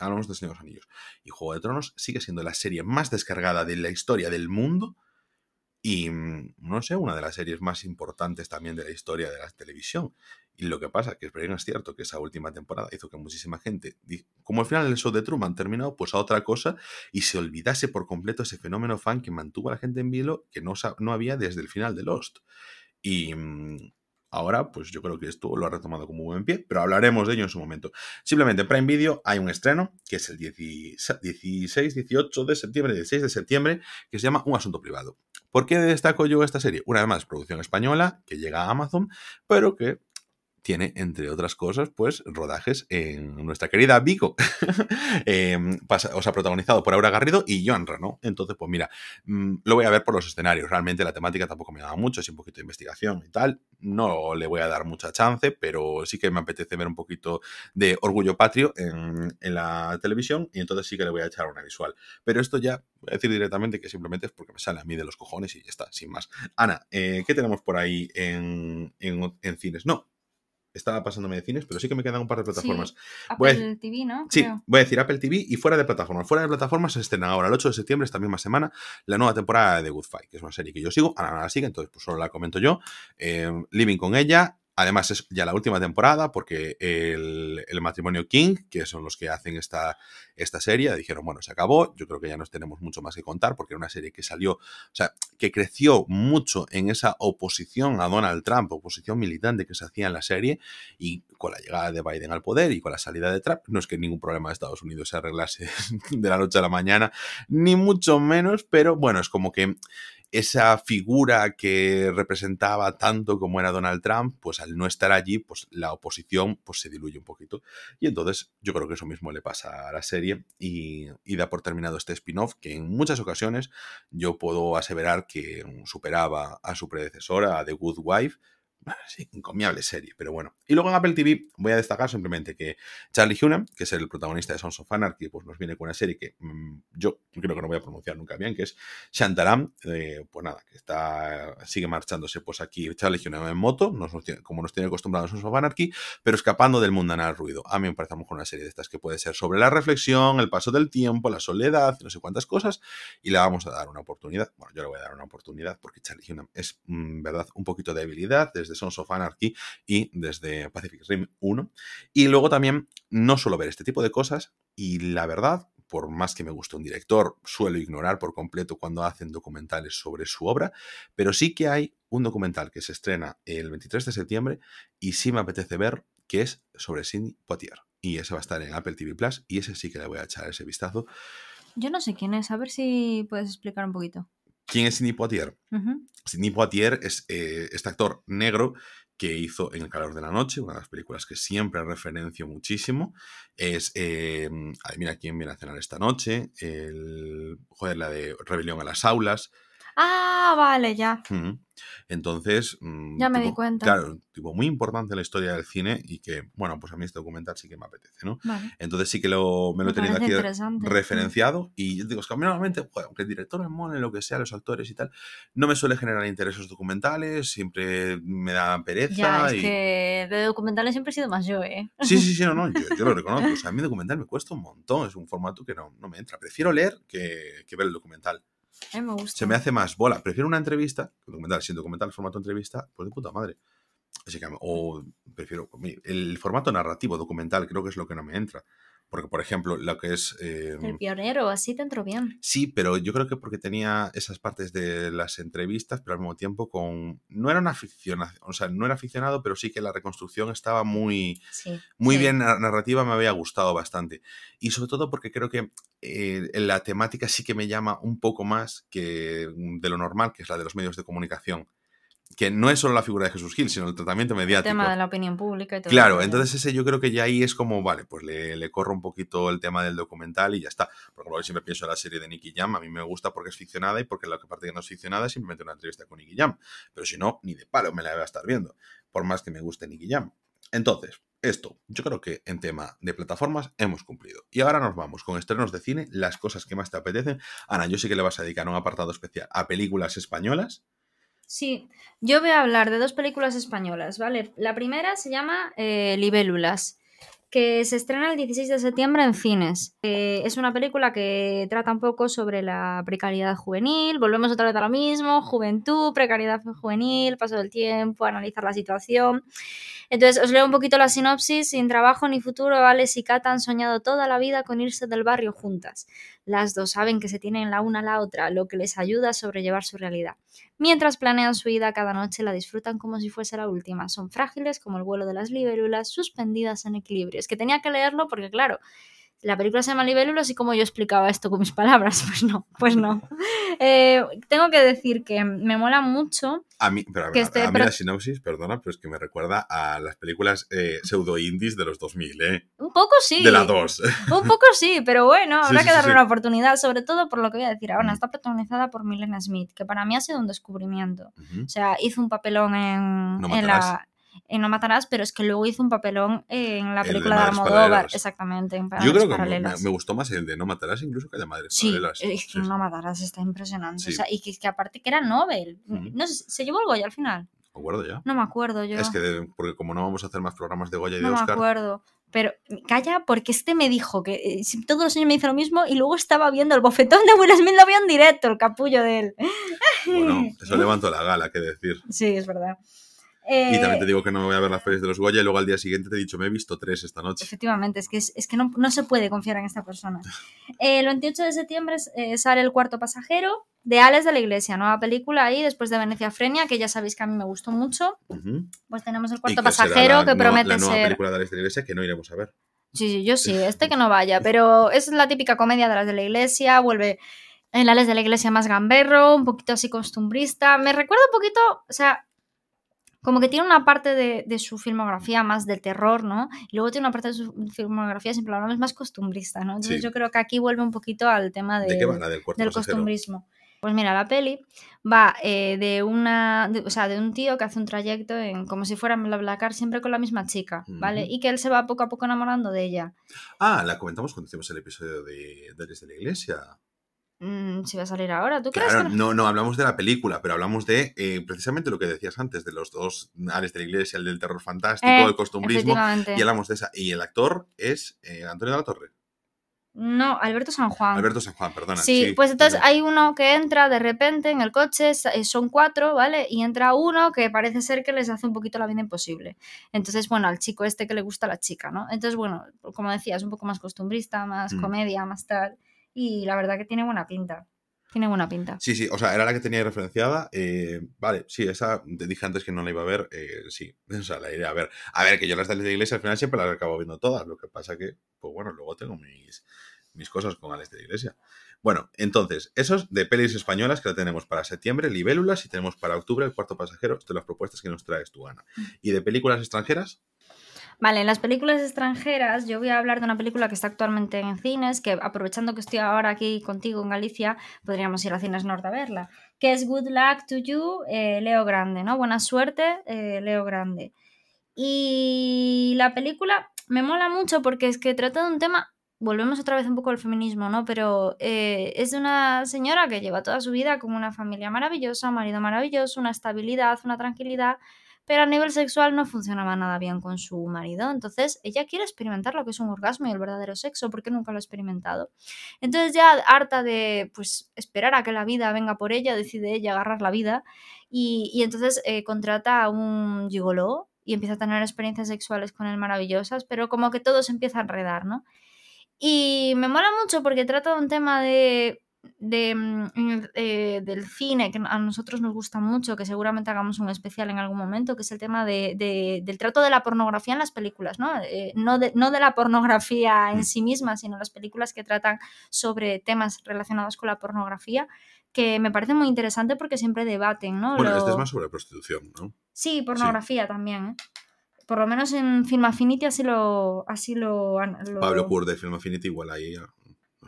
hablamos de Señor de los Anillos. Y Juego de Tronos sigue siendo la serie más descargada de la historia del mundo y, mm, no sé, una de las series más importantes también de la historia de la televisión. Y lo que pasa, que es cierto que esa última temporada hizo que muchísima gente, como al final el show de Truman terminó, pues a otra cosa y se olvidase por completo ese fenómeno fan que mantuvo a la gente en vilo que no, no había desde el final de Lost. Y mm, ahora, pues yo creo que esto lo ha retomado como buen pie, pero hablaremos de ello en su momento. Simplemente en Prime Video hay un estreno, que es el 16, 18 de septiembre, 16 de septiembre, que se llama Un Asunto Privado. ¿Por qué destaco yo esta serie? Una vez más, producción española, que llega a Amazon, pero que tiene, entre otras cosas, pues rodajes en nuestra querida Vigo. Em, o sea, protagonizado por Aura Garrido y Joan Reno. Entonces, pues mira, mm, lo voy a ver por los escenarios. Realmente la temática tampoco me da mucho, es un poquito de investigación y tal. No le voy a dar mucha chance, pero sí que me apetece ver un poquito de orgullo patrio en, la televisión y entonces sí que le voy a echar una visual. Pero esto ya, voy a decir directamente que simplemente es porque me sale a mí de los cojones y ya está, sin más. Ana, eh, ¿qué tenemos por ahí en, en cines? No, estaba pasándome de cines, pero sí que me quedan un par de plataformas. Apple TV, ¿no? Sí, voy a decir Apple TV y fuera de plataformas. Fuera de plataformas se estrena ahora, el 8 de septiembre, esta misma semana, la nueva temporada de Good Fight, que es una serie que yo sigo. Ana no la sigue, entonces pues solo la comento yo. Eh, living con ella, Además, es ya la última temporada porque el, el, matrimonio King, que son los que hacen esta, esta serie, dijeron, bueno, se acabó, yo creo que ya nos tenemos mucho más que contar porque era una serie que salió, o sea, que creció mucho en esa oposición a Donald Trump, oposición militante que se hacía en la serie, y con la llegada de Biden al poder y con la salida de Trump, no es que ningún problema de Estados Unidos se arreglase de la noche a la mañana, ni mucho menos, pero bueno, es como que esa figura que representaba tanto como era Donald Trump, pues al no estar allí, pues la oposición pues se diluye un poquito. Y entonces yo creo que eso mismo le pasa a la serie y, y da por terminado este spin-off que en muchas ocasiones yo puedo aseverar que superaba a su predecesora, a The Good Wife, sí, encomiable serie, pero bueno. Y luego en Apple TV voy a destacar simplemente que Charlie Hunnam, que es el protagonista de Sons of Anarchy, pues nos viene con una serie que mmm, yo creo que no voy a pronunciar nunca bien, que es Shantaram, eh, pues nada, que está sigue marchándose pues aquí Charlie Hunnam en moto, como nos tiene acostumbrados Sons of Anarchy, pero escapando del mundanal ruido. A mí me parece mejor una serie de estas que puede ser sobre la reflexión, el paso del tiempo, la soledad, no sé cuántas cosas, y le vamos a dar una oportunidad. Bueno, yo le voy a dar una oportunidad porque Charlie Hunnam es, mmm, verdad, un poquito de habilidad desde Sons of Anarchy y desde Pacific Rim 1. Y luego también no suelo ver este tipo de cosas y la verdad, por más que me guste un director, suelo ignorar por completo cuando hacen documentales sobre su obra, pero sí que hay un documental que se estrena el 23 de septiembre y sí me apetece ver, que es sobre Sidney Poitier. Y ese va a estar en Apple TV Plus y ese sí que le voy a echar ese vistazo. Yo no sé quién es, a ver si puedes explicar un poquito. ¿Quién es Sidney Poitier? Uh -huh. Sidney Poitier es eh, este actor negro que hizo En el calor de la noche, una de las películas que siempre referencio muchísimo. Es, eh, mira quién viene a cenar esta noche, el, joder, la de Rebelión a las aulas. Ah, vale, ya. Mm. Entonces. Ya me tipo, di cuenta. Claro, tipo muy importante en la historia del cine y que, bueno, pues a mí este documental sí que me apetece, ¿no? Vale. Entonces sí que lo, me lo he tenido aquí referenciado y digo, es que a mí normalmente, joder, aunque el director me mole, lo que sea, los actores y tal, no me suele generar interés esos documentales, siempre me da pereza. Ya, es y... que de documentales siempre he sido más yo, ¿eh? Sí, sí, sí, no, no, yo, yo lo reconozco. O sea, a mí documental me cuesta un montón, es un formato que no, no me entra. Prefiero leer que, que ver el documental. A mí me gusta. Se me hace más bola. Prefiero una entrevista, documental, sin documental, formato entrevista, pues de puta madre. Así que, o prefiero el formato narrativo documental, creo que es lo que no me entra. Porque, por ejemplo, lo que es. Eh, el pionero, así te entró bien. Sí, pero yo creo que porque tenía esas partes de las entrevistas, pero al mismo tiempo con. No era una ficción, o sea, no era ficcionado, pero sí que la reconstrucción estaba muy. Sí, muy sí. bien narrativa, me había gustado bastante. Y sobre todo porque creo que eh, la temática sí que me llama un poco más que de lo normal, que es la de los medios de comunicación que no es solo la figura de Jesús Gil, sino el tratamiento mediático. El tema de la opinión pública y todo Claro, entonces ese yo creo que ya ahí es como, vale, pues le, le, corro un poquito el tema del documental y ya está. Por ejemplo, siempre pienso en la serie de Nicky Jam, a mí me gusta porque es ficcionada y porque la parte que no es ficcionada es simplemente una entrevista con Nicky Jam. Pero si no, ni de palo me la voy a estar viendo, por más que me guste Nicky Jam. Entonces, esto, yo creo que en tema de plataformas hemos cumplido. Y ahora nos vamos con estrenos de cine, las cosas que más te apetecen. Ana, yo sé que le vas a dedicar un apartado especial a películas españolas. Sí, yo voy a hablar de dos películas españolas, ¿vale? La primera se llama eh, Libélulas, que se estrena el 16 de septiembre en cines. Eh, es una película que trata un poco sobre la precariedad juvenil, volvemos otra vez a lo mismo, juventud, precariedad juvenil, paso del tiempo, analizar la situación. Entonces, os leo un poquito la sinopsis. Sin trabajo ni futuro, Alex y Cata han soñado toda la vida con irse del barrio juntas. Las dos saben que se tienen la una a la otra, lo que les ayuda a sobrellevar su realidad. Mientras planean su vida cada noche, la disfrutan como si fuese la última. Son frágiles como el vuelo de las libélulas, suspendidas en equilibrio. Es que tenía que leerlo porque, claro, la película se llama Libélulas y como yo explicaba esto con mis palabras, pues no, pues no. Eh, tengo que decir que me mola mucho. A mí, pero a, que a, este, a mí pero, la sinopsis, perdona, pero es que me recuerda a las películas eh, pseudo-indies de los 2000, ¿eh? Un poco sí. De la 2. Un poco sí, pero bueno, habrá sí, que sí, darle sí. una oportunidad, sobre todo por lo que voy a decir ahora. Está protagonizada por Milena Smith, que para mí ha sido un descubrimiento. Uh -huh. O sea, hizo un papelón en, No en la en No Matarás, pero es que luego hizo un papelón en la película de, de Almodóvar, exactamente. En Yo creo que me, me, gustó más el de No Matarás incluso que el de Madres sí, Paralelas. Es que No Matarás está impresionante. Sí. O sea, y que, que, aparte que era Nobel. Uh -huh. No sé, ¿se llevó el Goya al final? ¿Me acuerdo ya? No me acuerdo yo. Es que, de, porque como no vamos a hacer más programas de Goya y no de Oscar... No me acuerdo. Pero calla, porque este me dijo que eh, todos los años me dice lo mismo y luego estaba viendo el bofetón de Will Smith, lo vio en directo, el capullo de él. Bueno, eso levantó la gala, qué decir. Sí, es verdad. Y también Eh, te digo que no me voy a ver las pelis de los Goya y luego al día siguiente te he dicho, me he visto tres esta noche. Efectivamente, es que, es, es que no, no se puede confiar en esta persona. Eh, el 28 de septiembre eh, sale El cuarto pasajero de Alex de la Iglesia, nueva película ahí después de Venecia Frenia, que ya sabéis que a mí me gustó mucho. Ujú. Pues tenemos El cuarto que pasajero la que promete La nueva ser... película de Alex de la Iglesia que no iremos a ver. Sí, sí, yo sí, este que no vaya, pero es la típica comedia de las de la iglesia, vuelve el Alex de la iglesia más gamberro, un poquito así costumbrista, me recuerda un poquito, o sea, como que tiene una parte de, de su filmografía más de terror, ¿no? Y luego tiene una parte de su filmografía, siempre hablamos, más costumbrista, ¿no? Entonces Sí. yo creo que aquí vuelve un poquito al tema ¿De del del costumbrismo. Pues mira, la peli va eh, de una, de- o sea, de un tío que hace un trayecto en como si fuera BlaBlaCar siempre con la misma chica, ¿vale? Y que él se va poco a poco enamorando de ella. Ah, la comentamos cuando hicimos el episodio de, Alex de la Iglesia. Mm, si va a salir ahora, ¿tú crees Claro, que no, no hablamos de la película, pero hablamos de eh, precisamente lo que decías antes, de los dos Alex de la Iglesia, el del terror fantástico, Eh, el costumbrismo, y hablamos de esa. Y el actor es eh, Antonio de la Torre. No, Alberto San Juan. Alberto San Juan, perdona. Sí, pues entonces hay uno que entra de repente en el coche, eh, son cuatro, ¿vale? Y entra uno que parece ser que les hace un poquito la vida imposible. Entonces, bueno, al chico este que le gusta a la chica, ¿no? Entonces, bueno, como decía, es un poco más costumbrista, más Mm. comedia, más tal. Y la verdad que tiene buena pinta. Tiene buena pinta. Sí, sí, o sea, era la que tenía referenciada. eh, vale, sí, esa te dije antes que no la iba a ver. eh, sí, o sea, la iré a ver. A ver, que yo las de de la Iglesia al final siempre las acabo viendo todas. Lo que pasa que, pues bueno, luego tengo mis, mis cosas con Alex de la Iglesia. Bueno, entonces, esos de pelis españolas que la tenemos para septiembre, Libélulas, y tenemos para octubre el cuarto pasajero. Esto las propuestas que nos traes tú, Ana. ¿Y de películas extranjeras? Vale, en las películas extranjeras yo voy a hablar de una película que está actualmente en cines, que aprovechando que estoy ahora aquí contigo en Galicia, podríamos ir a Cines Norte a verla, que es Good Luck to You, eh, Leo Grande, ¿no? Buena suerte, eh, Leo Grande. Y la película me mola mucho porque es que trata de un tema, volvemos otra vez un poco al feminismo, ¿no? Pero eh, es de una señora que lleva toda su vida con una familia maravillosa, un marido maravilloso, una estabilidad, una tranquilidad, pero a nivel sexual no funcionaba nada bien con su marido. Entonces ella quiere experimentar lo que es un orgasmo y el verdadero sexo, porque nunca lo ha experimentado. Entonces ya harta de pues esperar a que la vida venga por ella, decide ella agarrar la vida y, y entonces eh, contrata a un gigoló y empieza a tener experiencias sexuales con él maravillosas, pero como que todo se empieza a enredar, ¿no? Y me mola mucho porque trata de un tema de, de, mm, eh, del cine que a nosotros nos gusta mucho, que seguramente hagamos un especial en algún momento, que es el tema de, de- del trato de la pornografía en las películas, ¿no? Eh, no, de, no de la pornografía en sí misma, sino las películas que tratan sobre temas relacionados con la pornografía, que me parece muy interesante porque siempre debaten, ¿no? Bueno, Lo- este es más sobre prostitución, ¿no? Sí, pornografía también, ¿eh? Por lo menos en Film Affinity así lo... Así lo, Pablo Kur de Film Affinity igual ahí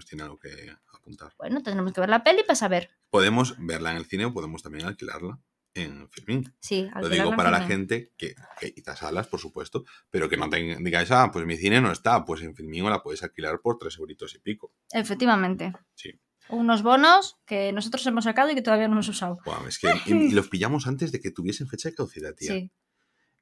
nos tiene algo que apuntar. Bueno, tendremos que ver la peli para saber. Podemos verla en el cine o podemos también alquilarla en Filmin. Sí, Lo digo para la gente que, que quizás salas, por supuesto, pero que no tenga- digáis, ah, pues mi cine no está, pues en Filmin la podéis alquilar por tres euritos y pico. Efectivamente. Sí. Unos bonos que nosotros hemos sacado y que todavía no hemos usado. Guau, es que y, y los pillamos antes de que tuviesen fecha de caducidad, tía. Sí.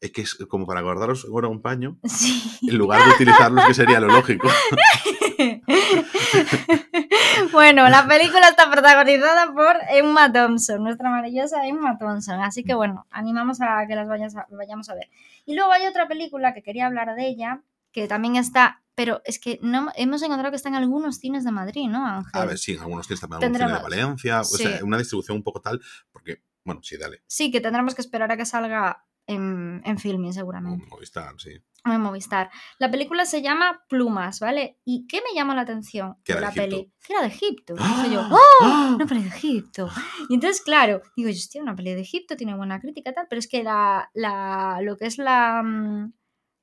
Es que es como para guardaros ahora un paño, Sí. en lugar de utilizarlos, que sería lo lógico. bueno, la película está protagonizada por Emma Thompson, nuestra maravillosa Emma Thompson. Así que bueno, animamos a que las vayas a- vayamos a ver. Y luego hay otra película que quería hablar de ella, que también está, pero es que no hemos encontrado que está en algunos cines de Madrid, ¿no, Ángel? A ver, sí, en algunos tienes también cine de. Valencia, o sea, Sí. una distribución un poco tal, porque, bueno, sí, dale. Sí, que tendremos que esperar a que salga en, en Filmin, o seguramente. Movistar, sí. En Movistar. La película se llama Plumas, ¿vale? ¿Y qué me llamó la atención Que de era la de peli? Que era de Egipto. ¡Ah! yo, ¡Ah! ¡oh! Una peli de Egipto. Y entonces, claro, digo, hostia, una peli de Egipto, tiene buena crítica y tal, pero es que la, la, lo que es la, mm,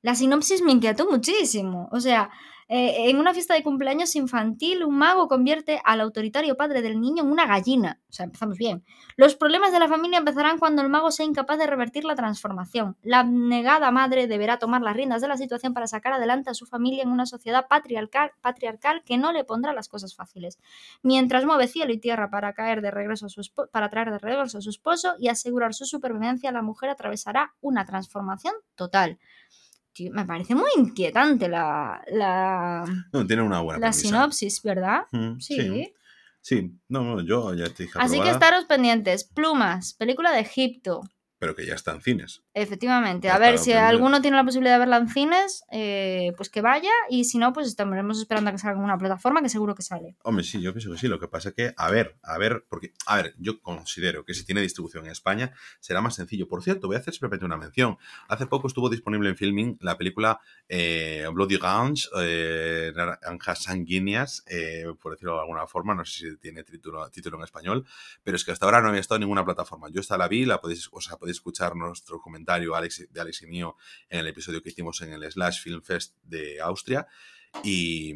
la sinopsis me inquietó muchísimo. O sea, eh, en una fiesta de cumpleaños infantil, un mago convierte al autoritario padre del niño en una gallina. O sea, empezamos bien. Los problemas de la familia empezarán cuando el mago sea incapaz de revertir la transformación. La abnegada madre deberá tomar las riendas de la situación para sacar adelante a su familia en una sociedad patriarcal, patriarcal que no le pondrá las cosas fáciles. Mientras mueve cielo y tierra para caer de regreso a su para traer de regreso a su esposo y asegurar su supervivencia, la mujer atravesará una transformación total. Tío, me parece muy inquietante la, la, No, tiene una buena la premisa. sinopsis, ¿verdad? Mm, Sí. sí. Sí, no, no, yo ya te dije. Así que estaros pendientes. Plumas, película de Egipto. Pero que ya está en cines. Efectivamente. A ver, si alguno tiene la posibilidad de verla en cines, eh, pues que vaya. Y si no, pues estaremos esperando a que salga en una plataforma que seguro que sale. Hombre, sí, yo pienso que sí. Lo que pasa es que, a ver, a ver, porque, a ver, yo considero que si tiene distribución en España será más sencillo. Por cierto, voy a hacer simplemente una mención. Hace poco estuvo disponible en Filming la película eh, Bloody Orange, eh, Naranjas Sanguíneas, eh, por decirlo de alguna forma. No sé si tiene título, título en español, pero es que hasta ahora no había estado en ninguna plataforma. Yo esta la vi, la podéis, o sea, podéis escuchar nuestro comentario Alex, de Alex y mío en el episodio que hicimos en el Slash Film Fest de Austria. Y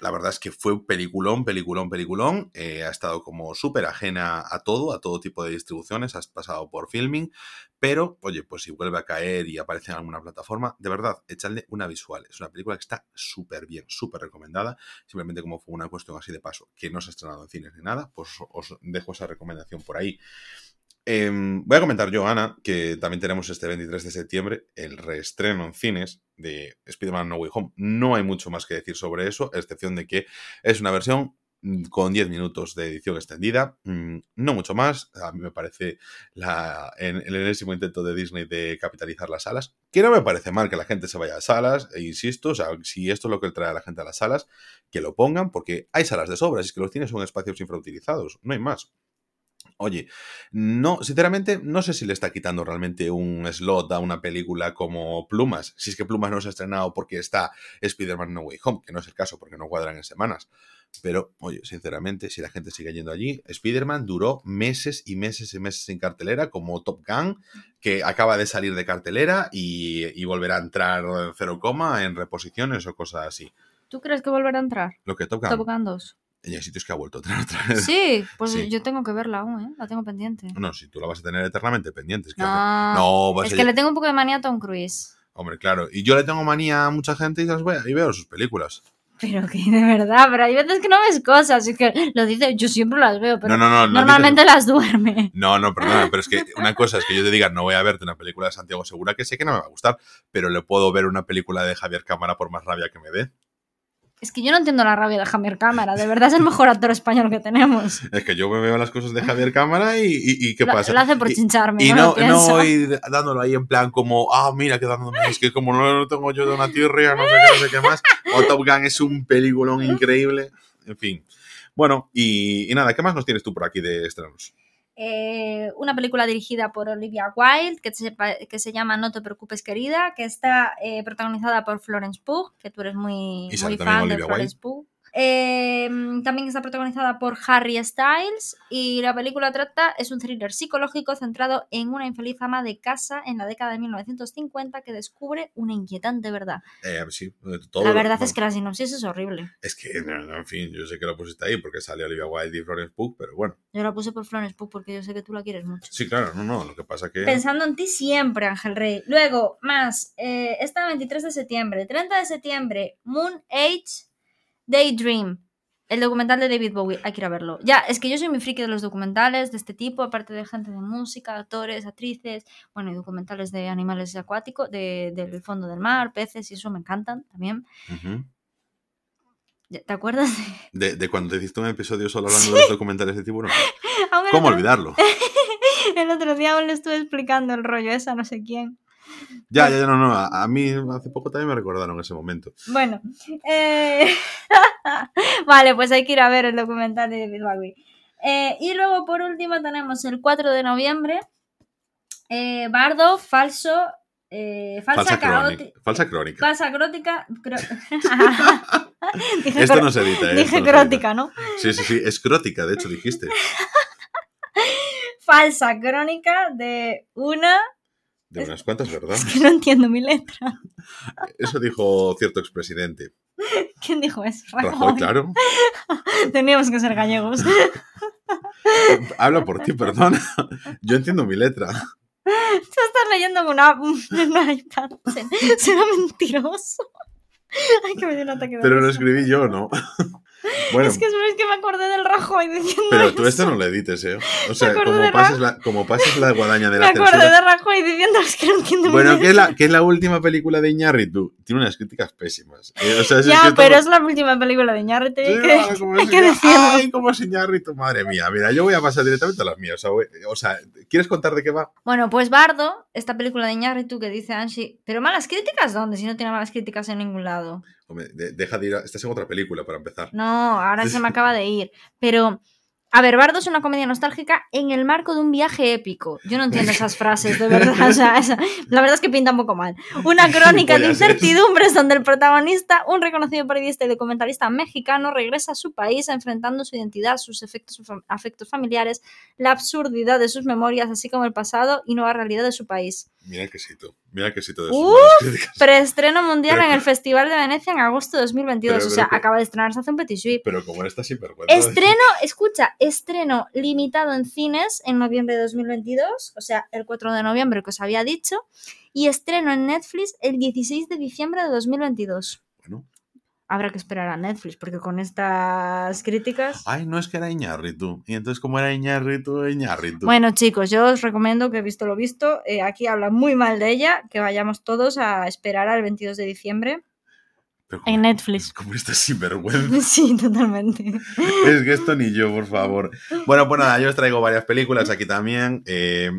la verdad es que fue peliculón, peliculón, peliculón. Eh, ha estado como súper ajena a todo, a todo tipo de distribuciones. Has pasado por filming. Pero, oye, pues si vuelve a caer y aparece en alguna plataforma, de verdad, echadle una visual. Es una película que está súper bien, súper recomendada. Simplemente como fue una cuestión así de paso, que no se ha estrenado en cines ni nada, pues os dejo esa recomendación por ahí. Eh, voy a comentar yo, Ana, que también tenemos este 23 de septiembre el reestreno en cines de Spider-Man No Way Home. No hay mucho más que decir sobre eso, a excepción de que es una versión mm, con 10 minutos de edición extendida, mm, no mucho más. A mí me parece la, en, el enésimo intento de Disney de capitalizar las salas, que no me parece mal que la gente se vaya a salas, e insisto, o sea, si esto es lo que trae a la gente a las salas, que lo pongan, porque hay salas de sobra, es que los cines son espacios infrautilizados, no hay más. Oye, no, sinceramente, no sé si le está quitando realmente un slot a una película como Plumas. Si es que Plumas no se ha estrenado porque está Spider-Man No Way Home, que no es el caso porque no cuadran en semanas. Pero, oye, sinceramente, si la gente sigue yendo allí, Spider-Man duró meses y meses y meses en cartelera, como Top Gun, que acaba de salir de cartelera y, y volverá a entrar en cero coma en reposiciones o cosas así. ¿Tú crees que volverá a entrar? Lo que Top Gun. Top Gun 2. Y hay sitios que ha vuelto a entrar otra vez. Sí, pues Sí. yo tengo que verla aún, ¿eh? La tengo pendiente. No, si tú la vas a tener eternamente pendiente. Es que No, no vas es a que le tengo un poco de manía a Tom Cruise. Hombre, claro. Y yo le tengo manía a mucha gente y, las veo, y veo sus películas. Pero que de verdad, pero hay veces que no ves cosas. Es que lo dice, yo siempre las veo, pero no, no, no. no normalmente las duerme. No, no, perdona, pero es que una cosa es que yo te diga, no voy a verte una película de Santiago Segura que sé que no me va a gustar, pero le puedo ver una película de Javier Cámara por más rabia que me dé. Es que yo no entiendo la rabia de Javier Cámara. De verdad es el mejor actor español que tenemos. Es que yo me veo las cosas de Javier Cámara y, y, y ¿qué Lo- pasa? Lo hace por Y- chincharme. Y no, no, pienso. no ir dándolo ahí en plan como, ah, mira, que dándome, es que como no lo tengo yo de una tierra, no sé qué, no sé qué más. O Top Gun es un peliculón increíble. En fin. Bueno, y, y nada, ¿qué más nos tienes tú por aquí de estrenos? Eh, una película dirigida por Olivia Wilde que se, que se llama No te preocupes querida, que está eh, protagonizada por Florence Pugh, que tú eres muy, muy fan de Olivia Florence Pugh. Eh, también está protagonizada por Harry Styles y la película trata es un thriller psicológico centrado en una infeliz ama de casa en la década de 1950 que descubre una inquietante verdad. Eh, sí, eh, todo, la verdad es que la sinopsis es horrible. Es que, en fin, yo sé que lo pusiste ahí porque sale Olivia Wilde y Florence Pugh, pero bueno. Yo la puse por Florence Pugh porque yo sé que tú la quieres mucho. Sí, claro, no, no, lo que pasa que... Pensando en ti siempre, Ángel Rey. Luego, más, eh, esta 23 de septiembre, 30 de septiembre, Moon Age Daydream. El documental de David Bowie, hay que ir a verlo. Ya, es que yo soy muy friki de los documentales de este tipo, aparte de gente de música, actores, actrices, bueno, y documentales de animales acuáticos, de, del fondo del mar, peces, y eso me encantan también. ¿Te acuerdas? de, de cuando te hiciste un episodio solo hablando de los documentales de tiburón. ¿Cómo olvidarlo? El otro día aún le estuve explicando el rollo esa no sé quién. Ya, ya, ya, no, no. A, a mí hace poco también me recordaron ese momento. Bueno, eh, vale, pues hay que ir a ver el documental de David Bowie. Eh, y luego, por último, tenemos el 4 de noviembre, eh, Bardo, falso, falsa, crónica. Falsa crónica. falsa dije Esto no se edita, ¿eh? dije no crótica, ¿no? edita. Sí, sí, sí. Es crótica, de hecho, dijiste. Falsa crónica de una. De unas cuantas, ¿verdad? Es que no entiendo mi letra. Eso dijo cierto expresidente. ¿Quién dijo eso? Rajoy, claro. Teníamos que ser gallegos. Habla por ti, perdona. Yo entiendo mi letra. Tú estás leyendo en una, una iPad. Se- Será mentiroso. Ay, que me dio un ataque de Pero lo escribí yo, ¿no? Bueno, Es que es que me acordé del Rajoy diciendo pero tú esto no lo edites, ¿eh? O sea, como pases, la, como pases la guadaña de Me la acordé censura. de Rajoy diciendo es que no entiendo Bueno, que es, la, que es la última película de Iñárritu. Tiene unas críticas pésimas. Eh, o sea, es Ya, que pero todo- es la última película de Iñárritu, Sí, que, ah, como hay es que decirlo. Ay, como es Iñárritu, madre mía. Mira, yo voy a pasar directamente a las mías. O sea, voy- o sea, ¿quieres contar de qué va? Bueno, pues Bardo, esta película de Iñárritu que dice Anshi, pero malas críticas dónde si no tiene malas críticas en ningún lado. Hombre, de- deja de ir a... Estás en otra película para empezar. No, ahora se me acaba de ir. Pero, a ver, Bardo es una comedia nostálgica en el marco de un viaje épico. Yo no entiendo esas frases, de verdad. O sea, esa- la verdad es que pinta un poco mal. Una crónica de incertidumbres donde el protagonista, un reconocido periodista y documentalista mexicano, regresa a su país enfrentando su identidad, sus efectos, afectos familiares, la absurdidad de sus memorias, así como el pasado y nueva realidad de su país. Mira el quesito. Mira el quesito de malas críticas. Preestreno mundial Pero- en el Festival de Venecia en agosto de 2022. Pero- o sea, pero- acaba de estrenarse hace un petit suite. Pero como esta sinvergüenza. Estreno, escucha, estreno limitado en cines en noviembre de 2022, o sea, el 4 de noviembre que os había dicho, y estreno en Netflix el 16 de diciembre de 2022. Bueno. Habrá que esperar a Netflix, porque con estas críticas... Ay, no es que era Iñárritu. Y entonces, como era Iñárritu, Iñárritu. Bueno, chicos, yo os recomiendo que, visto lo visto, eh, aquí habla muy mal de ella, que vayamos todos a esperar al 22 de diciembre Pero como- en Netflix. Como esta sinvergüenza. Sí, totalmente. Es que esto ni yo, por favor. Bueno, pues nada, yo os traigo varias películas aquí también. Eh,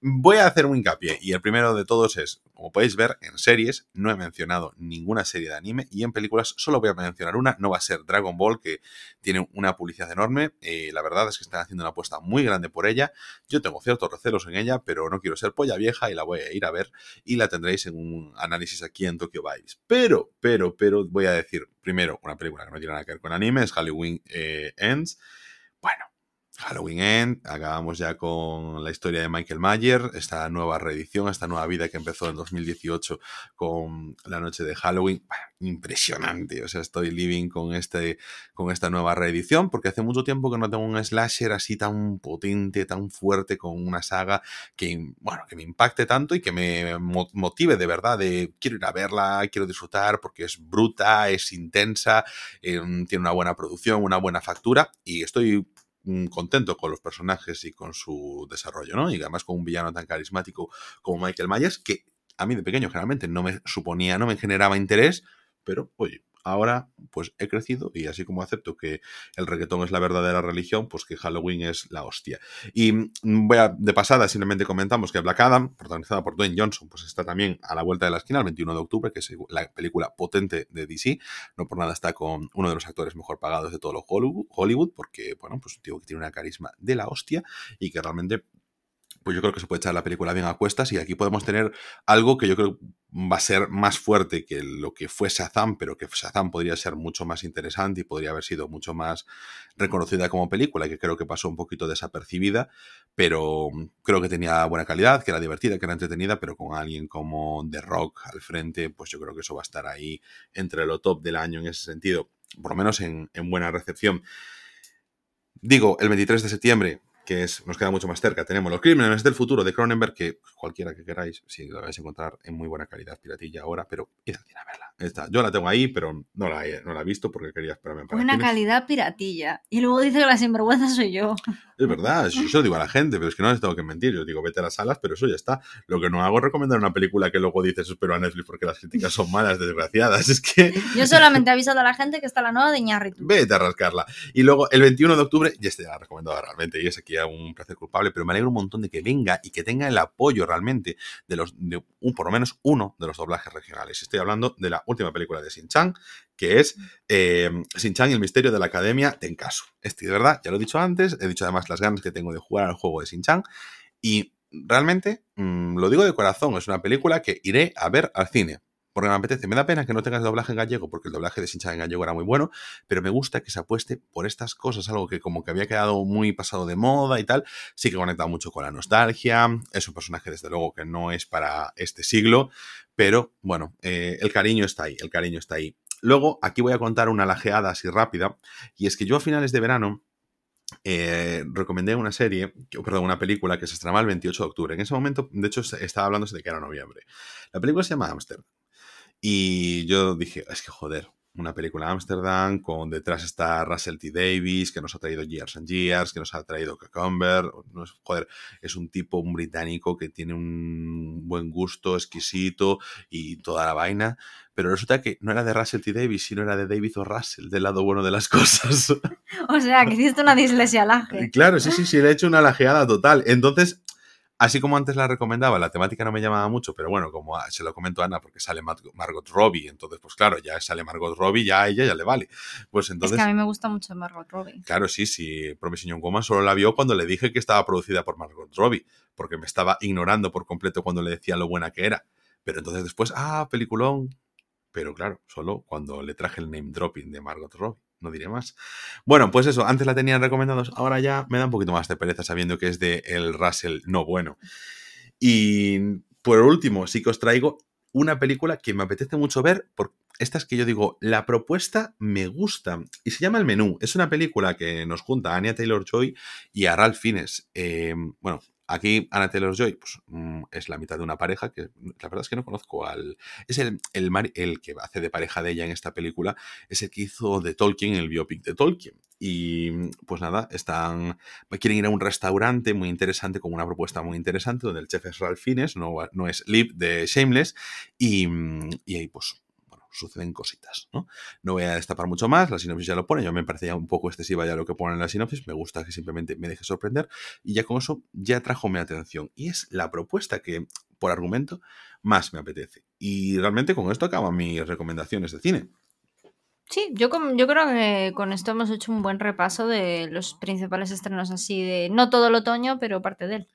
voy a hacer un hincapié. Y el primero de todos es, como podéis ver, en series no he mencionado ninguna serie de anime. Y en películas solo voy a mencionar una. No va a ser Dragon Ball, que tiene una publicidad enorme. Eh, la verdad es que están haciendo una apuesta muy grande por ella. Yo tengo ciertos recelos en ella, pero no quiero ser polla vieja y la voy a ir a ver. Y la tendréis en un análisis aquí en Tokyo Vibes. Pero, pero, pero, voy a decir primero una película que no tiene nada que ver con anime, es Halloween eh, Ends. Bueno, Halloween End, acabamos ya con la historia de Michael Mayer, esta nueva reedición, esta nueva vida que empezó en 2018 con la noche de Halloween. Impresionante, o sea, estoy living con, este, con esta nueva reedición porque hace mucho tiempo que no tengo un slasher así tan potente, tan fuerte, con una saga que, bueno, que me impacte tanto y que me mo- motive de verdad de quiero ir a verla, quiero disfrutar porque es bruta, es intensa, eh, tiene una buena producción, una buena factura y estoy contento con los personajes y con su desarrollo, ¿no? Y además con un villano tan carismático como Michael Myers, que a mí de pequeño generalmente no me suponía, no me generaba interés, pero oye, ahora pues he crecido y así como acepto que el reggaetón es la verdadera religión, pues que Halloween es la hostia. Y mm, voy a, de pasada, simplemente comentamos que Black Adam, protagonizada por Dwayne Johnson, pues está también a la vuelta de la esquina, el 21 de octubre, que es la película potente de DC. No por nada está con uno de los actores mejor pagados de todo Hollywood porque, bueno, pues un tío que tiene una carisma de la hostia y que realmente pues yo creo que se puede echar la película bien a cuestas y aquí podemos tener algo que yo creo va a ser más fuerte que lo que fue Shazam, pero que Shazam podría ser mucho más interesante y podría haber sido mucho más reconocida como película, que creo que pasó un poquito desapercibida, pero creo que tenía buena calidad, que era divertida, que era entretenida, pero con alguien como The Rock al frente, pues yo creo que eso va a estar ahí entre lo top del año en ese sentido, por lo menos en, en buena recepción. Digo, el 23 de septiembre, que es, nos queda mucho más cerca, tenemos Los Crímenes del Futuro de Cronenberg, que cualquiera que queráis, si lo vais a encontrar en muy buena calidad, piratilla ahora, pero id al cine a verla. Esta, yo la tengo ahí, pero no la he, no la he visto porque quería esperarme para Buena calidad piratilla. Y luego dice que la sinvergüenza soy yo. Es verdad, yo se lo digo a la gente, pero es que no les tengo que mentir. Yo digo, vete a las salas, pero eso ya está. Lo que no hago es recomendar una película que luego dices, espero a Netflix porque las críticas son malas, desgraciadas. Es que Yo solamente he avisado a la gente que está la nueva de Iñárritu. vete a rascarla. Y luego el 21 de octubre, y este ya la he recomendado realmente, y es aquí ya un placer culpable, pero me alegro un montón de que venga y que tenga el apoyo realmente de los, de un, por lo menos uno de los doblajes regionales. Estoy hablando de la última película de Shin-Chan, que es eh, Shin-Chan y el misterio de la Academia Tenkasu. Este, de verdad, ya lo he dicho antes, he dicho además las ganas que tengo de jugar al juego de Shin-Chan, y realmente, mmm, lo digo de corazón, es una película que iré a ver al cine. Porque me apetece, me da pena que no tengas doblaje en gallego, porque el doblaje de Shin-Chan en gallego era muy bueno, pero me gusta que se apueste por estas cosas, algo que como que había quedado muy pasado de moda y tal, sí que conecta mucho con la nostalgia, es un personaje desde luego que no es para este siglo, pero bueno, eh, el cariño está ahí, el cariño está ahí. Luego, aquí voy a contar una lajeada así rápida, y es que yo a finales de verano eh, recomendé una serie, perdón, una película que se estrenaba el 28 de octubre. En ese momento, de hecho, estaba hablándose de que era noviembre. La película se llama Amsterdam. Y yo dije, es que joder, una película Ámsterdam, con detrás está Russell T. Davis, que nos ha traído Years and Years, que nos ha traído Cucumber. No es, joder, es un tipo, un británico que tiene un buen gusto, exquisito y toda la vaina. Pero resulta que no era de Russell T. Davis, sino era de David o Russell, del lado bueno de las cosas. O sea, que hiciste una dislesialaje. Claro, sí, sí, sí, le he hecho una lajeada total. Entonces, Así como antes la recomendaba, la temática no me llamaba mucho, pero bueno, como se lo comento a Ana, porque sale Margot Robbie, entonces, pues claro, ya sale Margot Robbie, ya a ella ya le vale. Pues entonces. Es que a mí me gusta mucho Margot Robbie. Claro, sí, sí. Provision Woman solo la vio cuando le dije que estaba producida por Margot Robbie, porque me estaba ignorando por completo cuando le decía lo buena que era. Pero entonces después, ah, peliculón. Pero claro, solo cuando le traje el name dropping de Margot Robbie no diré más. Bueno, pues eso, antes la tenían recomendados, ahora ya me da un poquito más de pereza sabiendo que es de el Russell no bueno. Y por último, sí que os traigo una película que me apetece mucho ver, porque esta es que yo digo, la propuesta me gusta y se llama El Menú. Es una película que nos junta a Anya Taylor-Joy y a Ralph Fiennes. Eh, bueno, Aquí Anna Taylor-Joy pues, mm, es la mitad de una pareja, que la verdad es que no conozco al... Es el, el, el, que hace de pareja de ella en esta película, es el que hizo de Tolkien, el biopic de Tolkien. Y pues nada, están... Quieren ir a un restaurante muy interesante, con una propuesta muy interesante, donde el chef es Ralph Fiennes, no, no es Liv de Shameless, y, y ahí pues suceden cositas, ¿no? No voy a destapar mucho más, la sinopsis ya lo pone, yo me parece ya un poco excesiva ya lo que pone en la sinopsis, me gusta que simplemente me deje sorprender y ya con eso ya trajo mi atención y es la propuesta que por argumento más me apetece. Y realmente con esto acaban mis recomendaciones de cine. Sí, yo, yo creo que con esto hemos hecho un buen repaso de los principales estrenos así de, no todo el otoño, pero parte de él.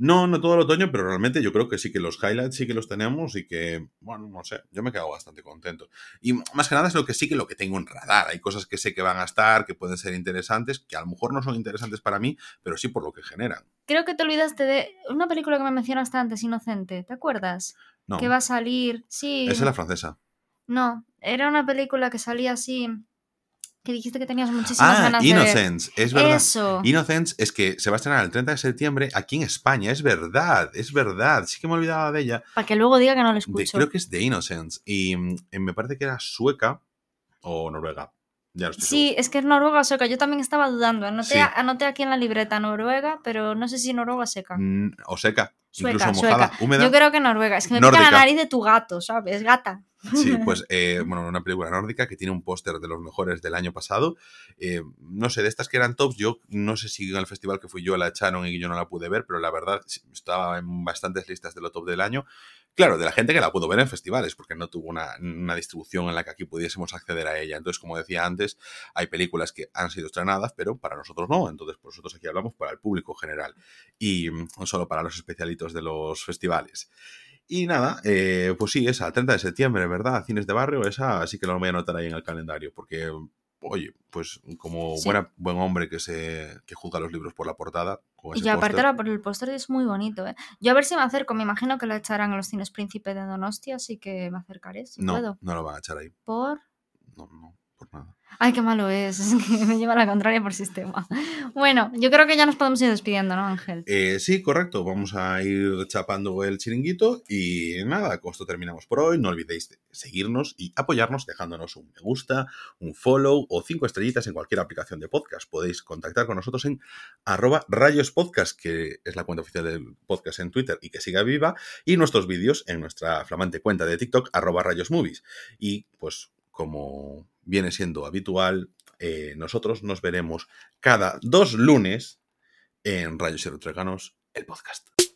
No, no todo el otoño, pero realmente yo creo que sí que los highlights sí que los tenemos y que, bueno, no sé, yo me quedo bastante contento. Y más que nada es lo que sí que lo que tengo en radar. Hay cosas que sé que van a estar, que pueden ser interesantes, que a lo mejor no son interesantes para mí, pero sí por lo que generan. Creo que te olvidaste de una película que me mencionaste antes, Inocente, ¿te acuerdas? No. Que va a salir, sí. Esa es la francesa. No, era una película que salía así que dijiste que tenías muchísimas ah, ganas Innocence, es verdad. Eso. Innocence es que se va a estrenar el 30 de septiembre aquí en España, es verdad, es verdad. Sí que me olvidaba de ella. Para que luego diga que no lo escucho. creo que es de Innocence y mm, me parece que era sueca o noruega. Ya sí, es que es noruega o sueca. Yo también estaba dudando. Anoté, aquí en la libreta Noruega, pero no sé si noruega o seca. Mm, o seca. Sueca, incluso mojada, húmeda. Yo creo que Noruega. Es que me pica la nariz de tu gato, ¿sabes? Gata. Sí, pues, eh, bueno, una película nórdica que tiene un póster de los mejores del año pasado. Eh, no sé, de estas que eran tops, yo no sé si en el festival que fui yo la echaron y yo no la pude ver, pero la verdad estaba en bastantes listas de lo top del año. Claro, de la gente que la pudo ver en festivales, porque no tuvo una, una, distribución en la que aquí pudiésemos acceder a ella. Entonces, como decía antes, hay películas que han sido estrenadas, pero para nosotros no. Entonces, pues nosotros aquí hablamos para el público general y no mm, solo para los especialitos de los festivales. Y nada, eh, pues sí, esa, 30 de septiembre, ¿verdad? Cines de barrio, esa sí que lo voy a anotar ahí en el calendario, porque, oye, pues como buena, buen hombre que se que juzga los libros por la portada. y aparte por el póster es muy bonito, ¿eh? Yo a ver si me acerco, me imagino que la echarán en los cines Príncipe de Donostia, así que me acercaré si no, puedo. No lo van a echar ahí. ¿Por? No, no, por nada. Ay, qué malo es, es que me lleva a la contraria por sistema. Bueno, yo creo que ya nos podemos ir despidiendo, ¿no, Ángel? Eh, sí, correcto. Vamos a ir chapando el chiringuito y nada, con esto terminamos por hoy. No olvidéis de seguirnos y apoyarnos dejándonos un me gusta, un follow o cinco estrellitas en cualquier aplicación de podcast. Podéis contactar con nosotros en arroba rayospodcast, que es la cuenta oficial del podcast en Twitter y que siga viva, y nuestros vídeos en nuestra flamante cuenta de TikTok arroba rayosmovies. Y pues como viene siendo habitual, eh, nosotros nos veremos cada dos lunes en Rayos y Retreganos, el podcast.